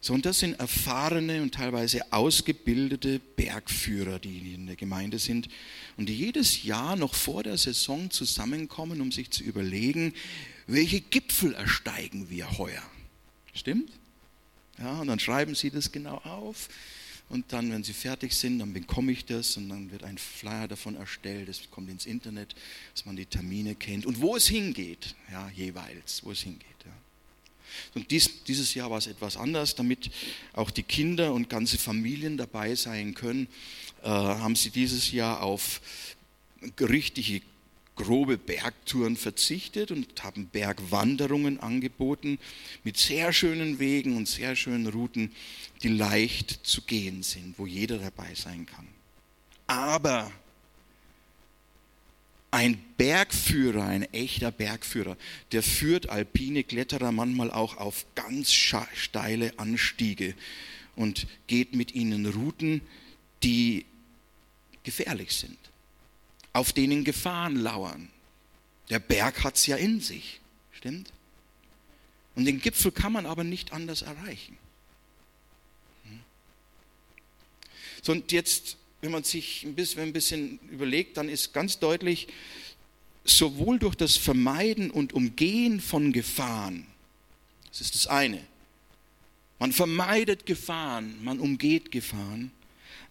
So, und das sind erfahrene und teilweise ausgebildete Bergführer, die in der Gemeinde sind und die jedes Jahr noch vor der Saison zusammenkommen, um sich zu überlegen, welche Gipfel ersteigen wir heuer. Stimmt? Ja, und dann schreiben sie das genau auf und dann, wenn sie fertig sind, dann bekomme ich das und dann wird ein Flyer davon erstellt, das kommt ins Internet, dass man die Termine kennt und wo es hingeht, ja, jeweils, wo es hingeht. Ja. Und dies, dieses Jahr war es etwas anders, damit auch die Kinder und ganze Familien dabei sein können, äh, haben sie dieses Jahr auf richtige grobe Bergtouren verzichtet und haben Bergwanderungen angeboten mit sehr schönen Wegen und sehr schönen Routen, die leicht zu gehen sind, wo jeder dabei sein kann. Aber ein Bergführer, ein echter Bergführer, der führt alpine Kletterer manchmal auch auf ganz steile Anstiege und geht mit ihnen Routen, die gefährlich sind, auf denen Gefahren lauern. Der Berg hat es ja in sich, stimmt? Und den Gipfel kann man aber nicht anders erreichen. Hm? So, und jetzt wenn man sich ein bisschen, ein bisschen überlegt, dann ist ganz deutlich, sowohl durch das Vermeiden und Umgehen von Gefahren, das ist das eine, man vermeidet Gefahren, man umgeht Gefahren,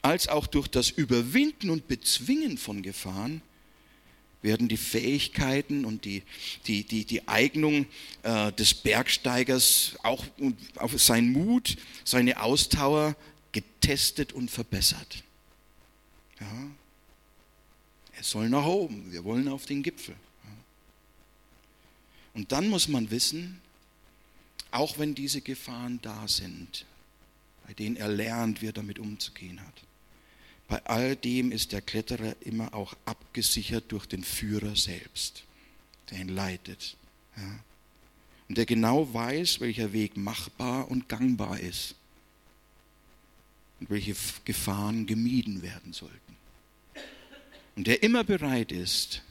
als auch durch das Überwinden und Bezwingen von Gefahren werden die Fähigkeiten und die, die, die, die Eignung äh, des Bergsteigers, auch, auch sein Mut, seine Ausdauer getestet und verbessert. Ja. Es soll nach oben, wir wollen auf den Gipfel. Ja. Und dann muss man wissen, auch wenn diese Gefahren da sind, bei denen er lernt, wie er damit umzugehen hat, bei all dem ist der Kletterer immer auch abgesichert durch den Führer selbst, der ihn leitet. Ja. Und der genau weiß, welcher Weg machbar und gangbar ist und welche Gefahren gemieden werden sollten und der immer bereit ist,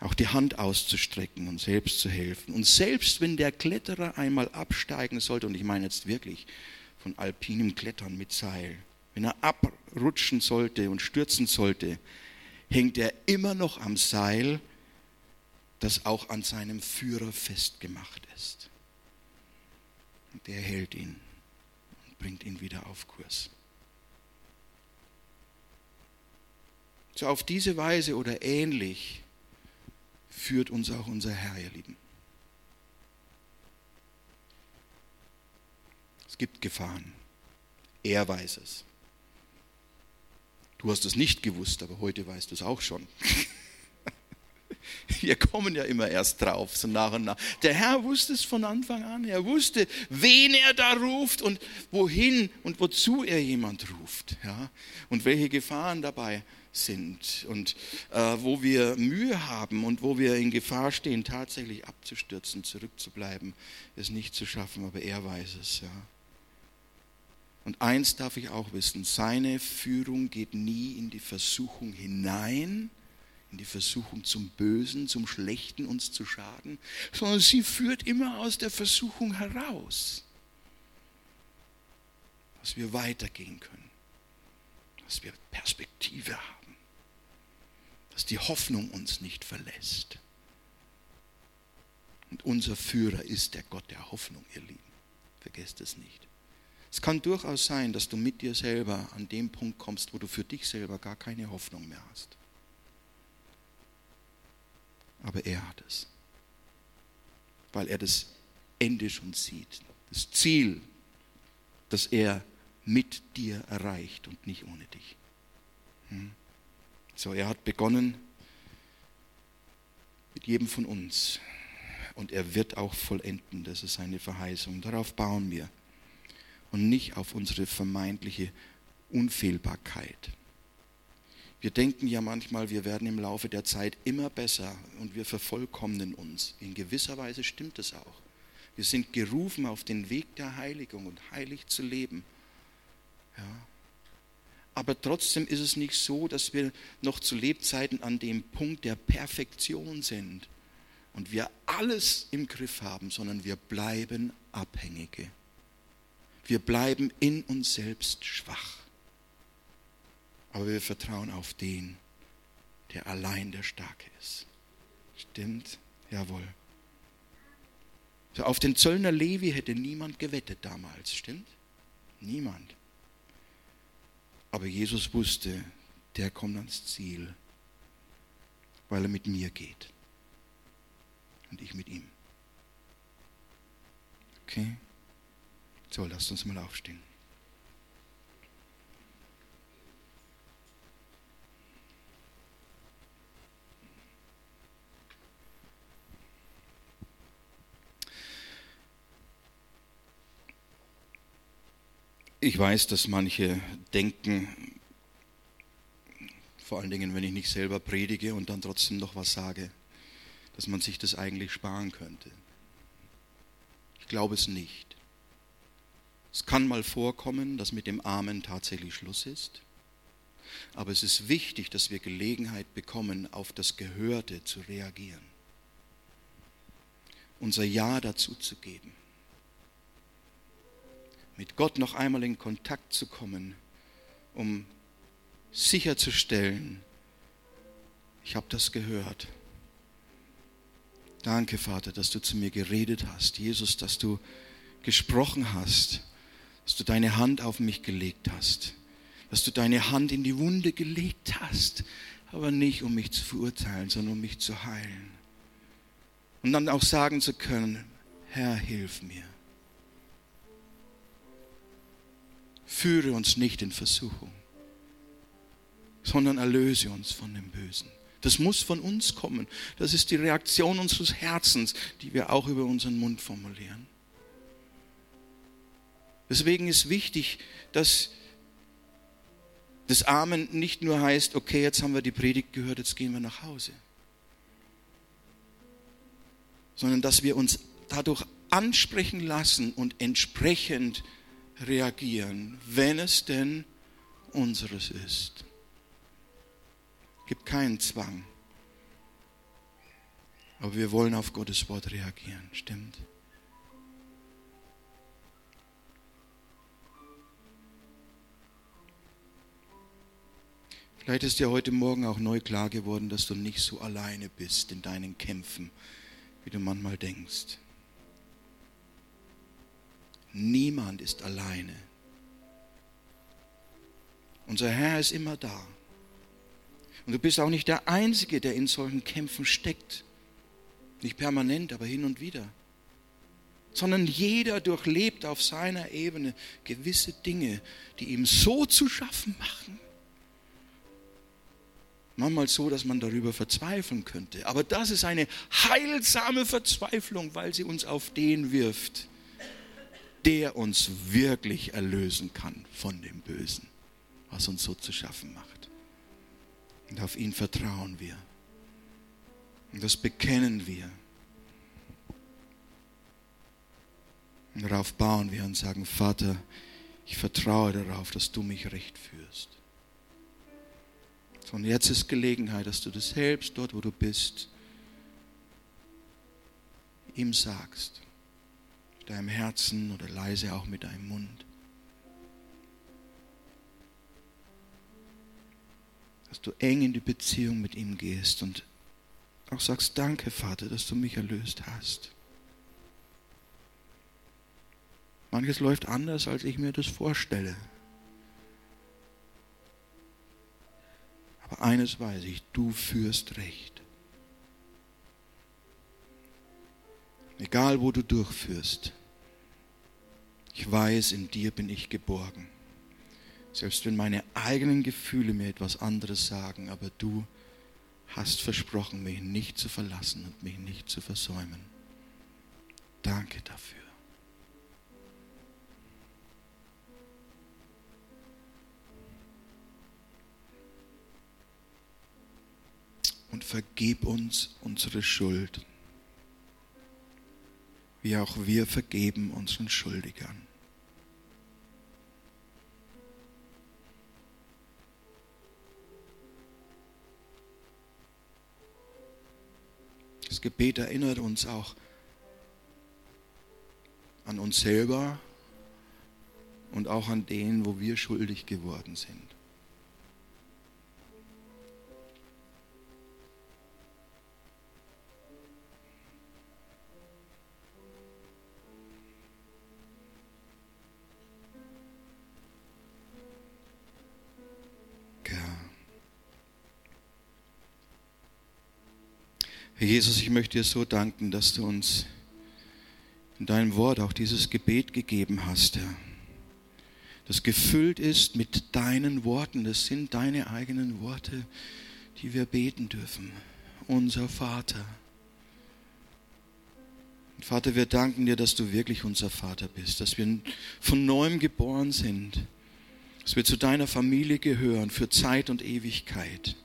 auch die Hand auszustrecken und selbst zu helfen. Und selbst wenn der Kletterer einmal absteigen sollte, und ich meine jetzt wirklich von alpinem Klettern mit Seil, wenn er abrutschen sollte und stürzen sollte, hängt er immer noch am Seil, das auch an seinem Führer festgemacht ist. Und der hält ihn und bringt ihn wieder auf Kurs. So auf diese Weise oder ähnlich führt uns auch unser Herr, ihr Lieben. Es gibt Gefahren. Er weiß es. Du hast es nicht gewusst, aber heute weißt du es auch schon. Wir kommen ja immer erst drauf, so nach und nach. Der Herr wusste es von Anfang an. Er wusste, wen er da ruft und wohin und wozu er jemand ruft. Ja? Und welche Gefahren dabei sind und äh, wo wir Mühe haben und wo wir in Gefahr stehen, tatsächlich abzustürzen, zurückzubleiben, es nicht zu schaffen, aber er weiß es. Ja. Und eins darf ich auch wissen, seine Führung geht nie in die Versuchung hinein, in die Versuchung zum Bösen, zum Schlechten uns zu schaden, sondern sie führt immer aus der Versuchung heraus, dass wir weitergehen können, dass wir Perspektive haben dass die Hoffnung uns nicht verlässt. Und unser Führer ist der Gott der Hoffnung, ihr Lieben. Vergesst es nicht. Es kann durchaus sein, dass du mit dir selber an dem Punkt kommst, wo du für dich selber gar keine Hoffnung mehr hast. Aber er hat es. Weil er das Ende schon sieht. Das Ziel, das er mit dir erreicht und nicht ohne dich. Hm? So, er hat begonnen mit jedem von uns und er wird auch vollenden. Das ist seine Verheißung. Darauf bauen wir und nicht auf unsere vermeintliche Unfehlbarkeit. Wir denken ja manchmal, wir werden im Laufe der Zeit immer besser und wir vervollkommnen uns. In gewisser Weise stimmt es auch. Wir sind gerufen, auf den Weg der Heiligung und heilig zu leben. Ja, aber trotzdem ist es nicht so, dass wir noch zu Lebzeiten an dem Punkt der Perfektion sind und wir alles im Griff haben, sondern wir bleiben Abhängige. Wir bleiben in uns selbst schwach. Aber wir vertrauen auf den, der allein der Starke ist. Stimmt? Jawohl. So, auf den Zöllner Levi hätte niemand gewettet damals, stimmt? Niemand. Aber Jesus wusste, der kommt ans Ziel, weil er mit mir geht und ich mit ihm. Okay? So, lasst uns mal aufstehen. Ich weiß, dass manche denken, vor allen Dingen, wenn ich nicht selber predige und dann trotzdem noch was sage, dass man sich das eigentlich sparen könnte. Ich glaube es nicht. Es kann mal vorkommen, dass mit dem Amen tatsächlich Schluss ist. Aber es ist wichtig, dass wir Gelegenheit bekommen, auf das Gehörte zu reagieren. Unser Ja dazu zu geben mit Gott noch einmal in Kontakt zu kommen, um sicherzustellen, ich habe das gehört. Danke, Vater, dass du zu mir geredet hast. Jesus, dass du gesprochen hast, dass du deine Hand auf mich gelegt hast, dass du deine Hand in die Wunde gelegt hast, aber nicht um mich zu verurteilen, sondern um mich zu heilen. Und dann auch sagen zu können, Herr, hilf mir. führe uns nicht in Versuchung, sondern erlöse uns von dem Bösen. Das muss von uns kommen. Das ist die Reaktion unseres Herzens, die wir auch über unseren Mund formulieren. Deswegen ist wichtig, dass das Amen nicht nur heißt, okay, jetzt haben wir die Predigt gehört, jetzt gehen wir nach Hause, sondern dass wir uns dadurch ansprechen lassen und entsprechend reagieren, wenn es denn unseres ist. Es gibt keinen Zwang. Aber wir wollen auf Gottes Wort reagieren, stimmt? Vielleicht ist dir heute Morgen auch neu klar geworden, dass du nicht so alleine bist in deinen Kämpfen, wie du manchmal denkst. Niemand ist alleine. Unser Herr ist immer da. Und du bist auch nicht der Einzige, der in solchen Kämpfen steckt. Nicht permanent, aber hin und wieder. Sondern jeder durchlebt auf seiner Ebene gewisse Dinge, die ihm so zu schaffen machen. Manchmal so, dass man darüber verzweifeln könnte. Aber das ist eine heilsame Verzweiflung, weil sie uns auf den wirft, der uns wirklich erlösen kann von dem Bösen, was uns so zu schaffen macht. Und auf ihn vertrauen wir. Und das bekennen wir. Und darauf bauen wir und sagen, Vater, ich vertraue darauf, dass du mich recht führst. Und jetzt ist Gelegenheit, dass du das selbst dort, wo du bist, ihm sagst deinem Herzen oder leise auch mit deinem Mund. Dass du eng in die Beziehung mit ihm gehst und auch sagst, danke Vater, dass du mich erlöst hast. Manches läuft anders, als ich mir das vorstelle. Aber eines weiß ich, du führst recht. Egal wo du durchführst, ich weiß, in dir bin ich geborgen. Selbst wenn meine eigenen Gefühle mir etwas anderes sagen, aber du hast versprochen, mich nicht zu verlassen und mich nicht zu versäumen. Danke dafür. Und vergib uns unsere Schuld, wie auch wir vergeben unseren Schuldigern. Das Gebet erinnert uns auch an uns selber und auch an den, wo wir schuldig geworden sind. Herr Jesus, ich möchte dir so danken, dass du uns in deinem Wort auch dieses Gebet gegeben hast, Herr. Das gefüllt ist mit deinen Worten. Das sind deine eigenen Worte, die wir beten dürfen. Unser Vater. Vater, wir danken dir, dass du wirklich unser Vater bist, dass wir von neuem geboren sind, dass wir zu deiner Familie gehören für Zeit und Ewigkeit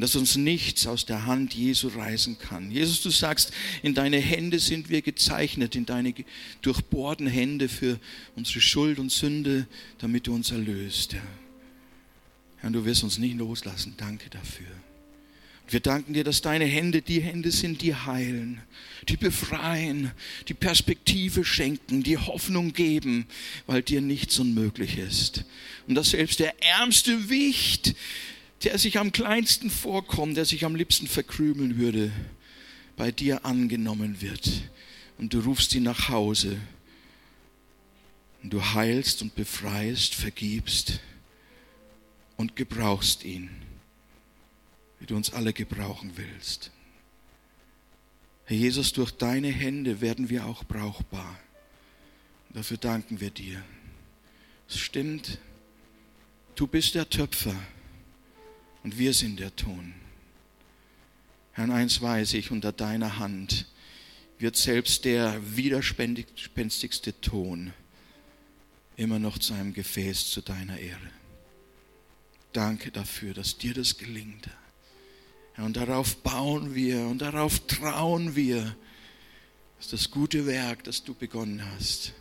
und dass uns nichts aus der Hand Jesu reißen kann. Jesus, du sagst, in deine Hände sind wir gezeichnet, in deine durchbohrten Hände für unsere Schuld und Sünde, damit du uns erlöst. Herr, Herr du wirst uns nicht loslassen. Danke dafür. Wir danken dir, dass deine Hände die Hände sind, die heilen, die befreien, die Perspektive schenken, die Hoffnung geben, weil dir nichts unmöglich ist. Und dass selbst der ärmste Wicht der sich am kleinsten vorkommt, der sich am liebsten verkrümeln würde, bei dir angenommen wird. Und du rufst ihn nach Hause. Und du heilst und befreist, vergibst und gebrauchst ihn, wie du uns alle gebrauchen willst. Herr Jesus, durch deine Hände werden wir auch brauchbar. Dafür danken wir dir. Es stimmt, du bist der Töpfer und wir sind der Ton. Herr, eins weiß ich, unter deiner Hand wird selbst der widerspenstigste Ton immer noch zu einem Gefäß zu deiner Ehre. Danke dafür, dass dir das gelingt. Herr, und darauf bauen wir und darauf trauen wir, dass das gute Werk, das du begonnen hast,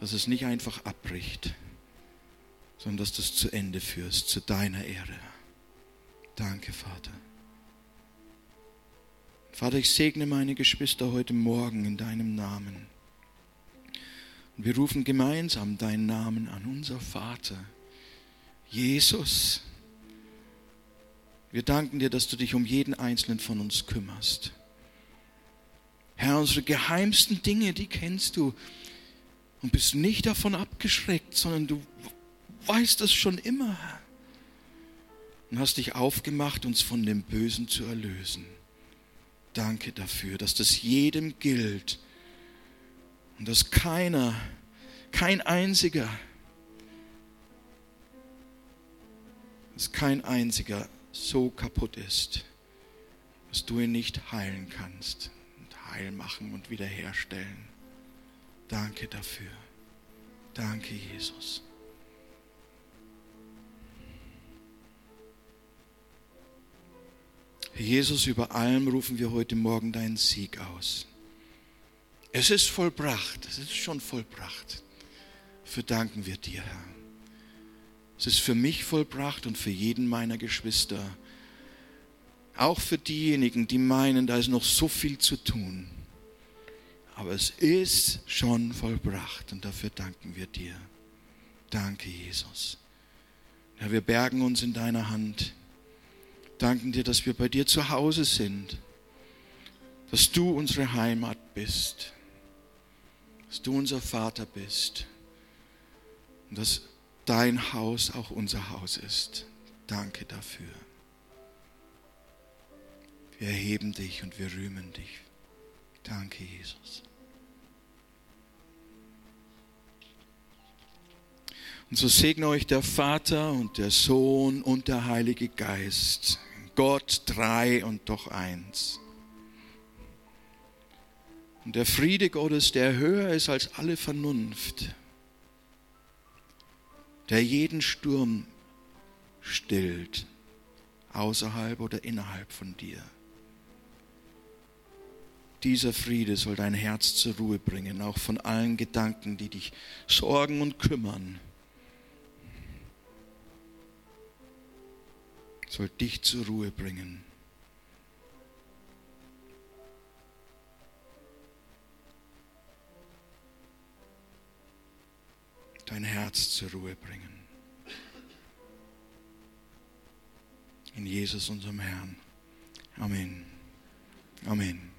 dass es nicht einfach abbricht, sondern dass du es zu Ende führst, zu deiner Ehre. Danke, Vater. Vater, ich segne meine Geschwister heute Morgen in deinem Namen. Und wir rufen gemeinsam deinen Namen an, unser Vater, Jesus. Wir danken dir, dass du dich um jeden einzelnen von uns kümmerst. Herr, unsere geheimsten Dinge, die kennst du und bist nicht davon abgeschreckt, sondern du weißt es schon immer und hast dich aufgemacht, uns von dem Bösen zu erlösen. Danke dafür, dass das jedem gilt und dass keiner, kein einziger, dass kein einziger so kaputt ist, dass du ihn nicht heilen kannst und heil machen und wiederherstellen. Danke dafür. Danke, Jesus. Jesus, über allem rufen wir heute Morgen deinen Sieg aus. Es ist vollbracht, es ist schon vollbracht. Für danken wir dir, Herr. Es ist für mich vollbracht und für jeden meiner Geschwister. Auch für diejenigen, die meinen, da ist noch so viel zu tun. Aber es ist schon vollbracht und dafür danken wir dir. Danke, Jesus. Herr, wir bergen uns in deiner Hand danken dir, dass wir bei dir zu Hause sind, dass du unsere Heimat bist, dass du unser Vater bist und dass dein Haus auch unser Haus ist. Danke dafür. Wir erheben dich und wir rühmen dich. Danke, Jesus. Und so segne euch der Vater und der Sohn und der Heilige Geist. Gott drei und doch eins. Und der Friede Gottes, der höher ist als alle Vernunft, der jeden Sturm stillt, außerhalb oder innerhalb von dir. Dieser Friede soll dein Herz zur Ruhe bringen, auch von allen Gedanken, die dich sorgen und kümmern. Soll dich zur Ruhe bringen. Dein Herz zur Ruhe bringen. In Jesus, unserem Herrn. Amen. Amen.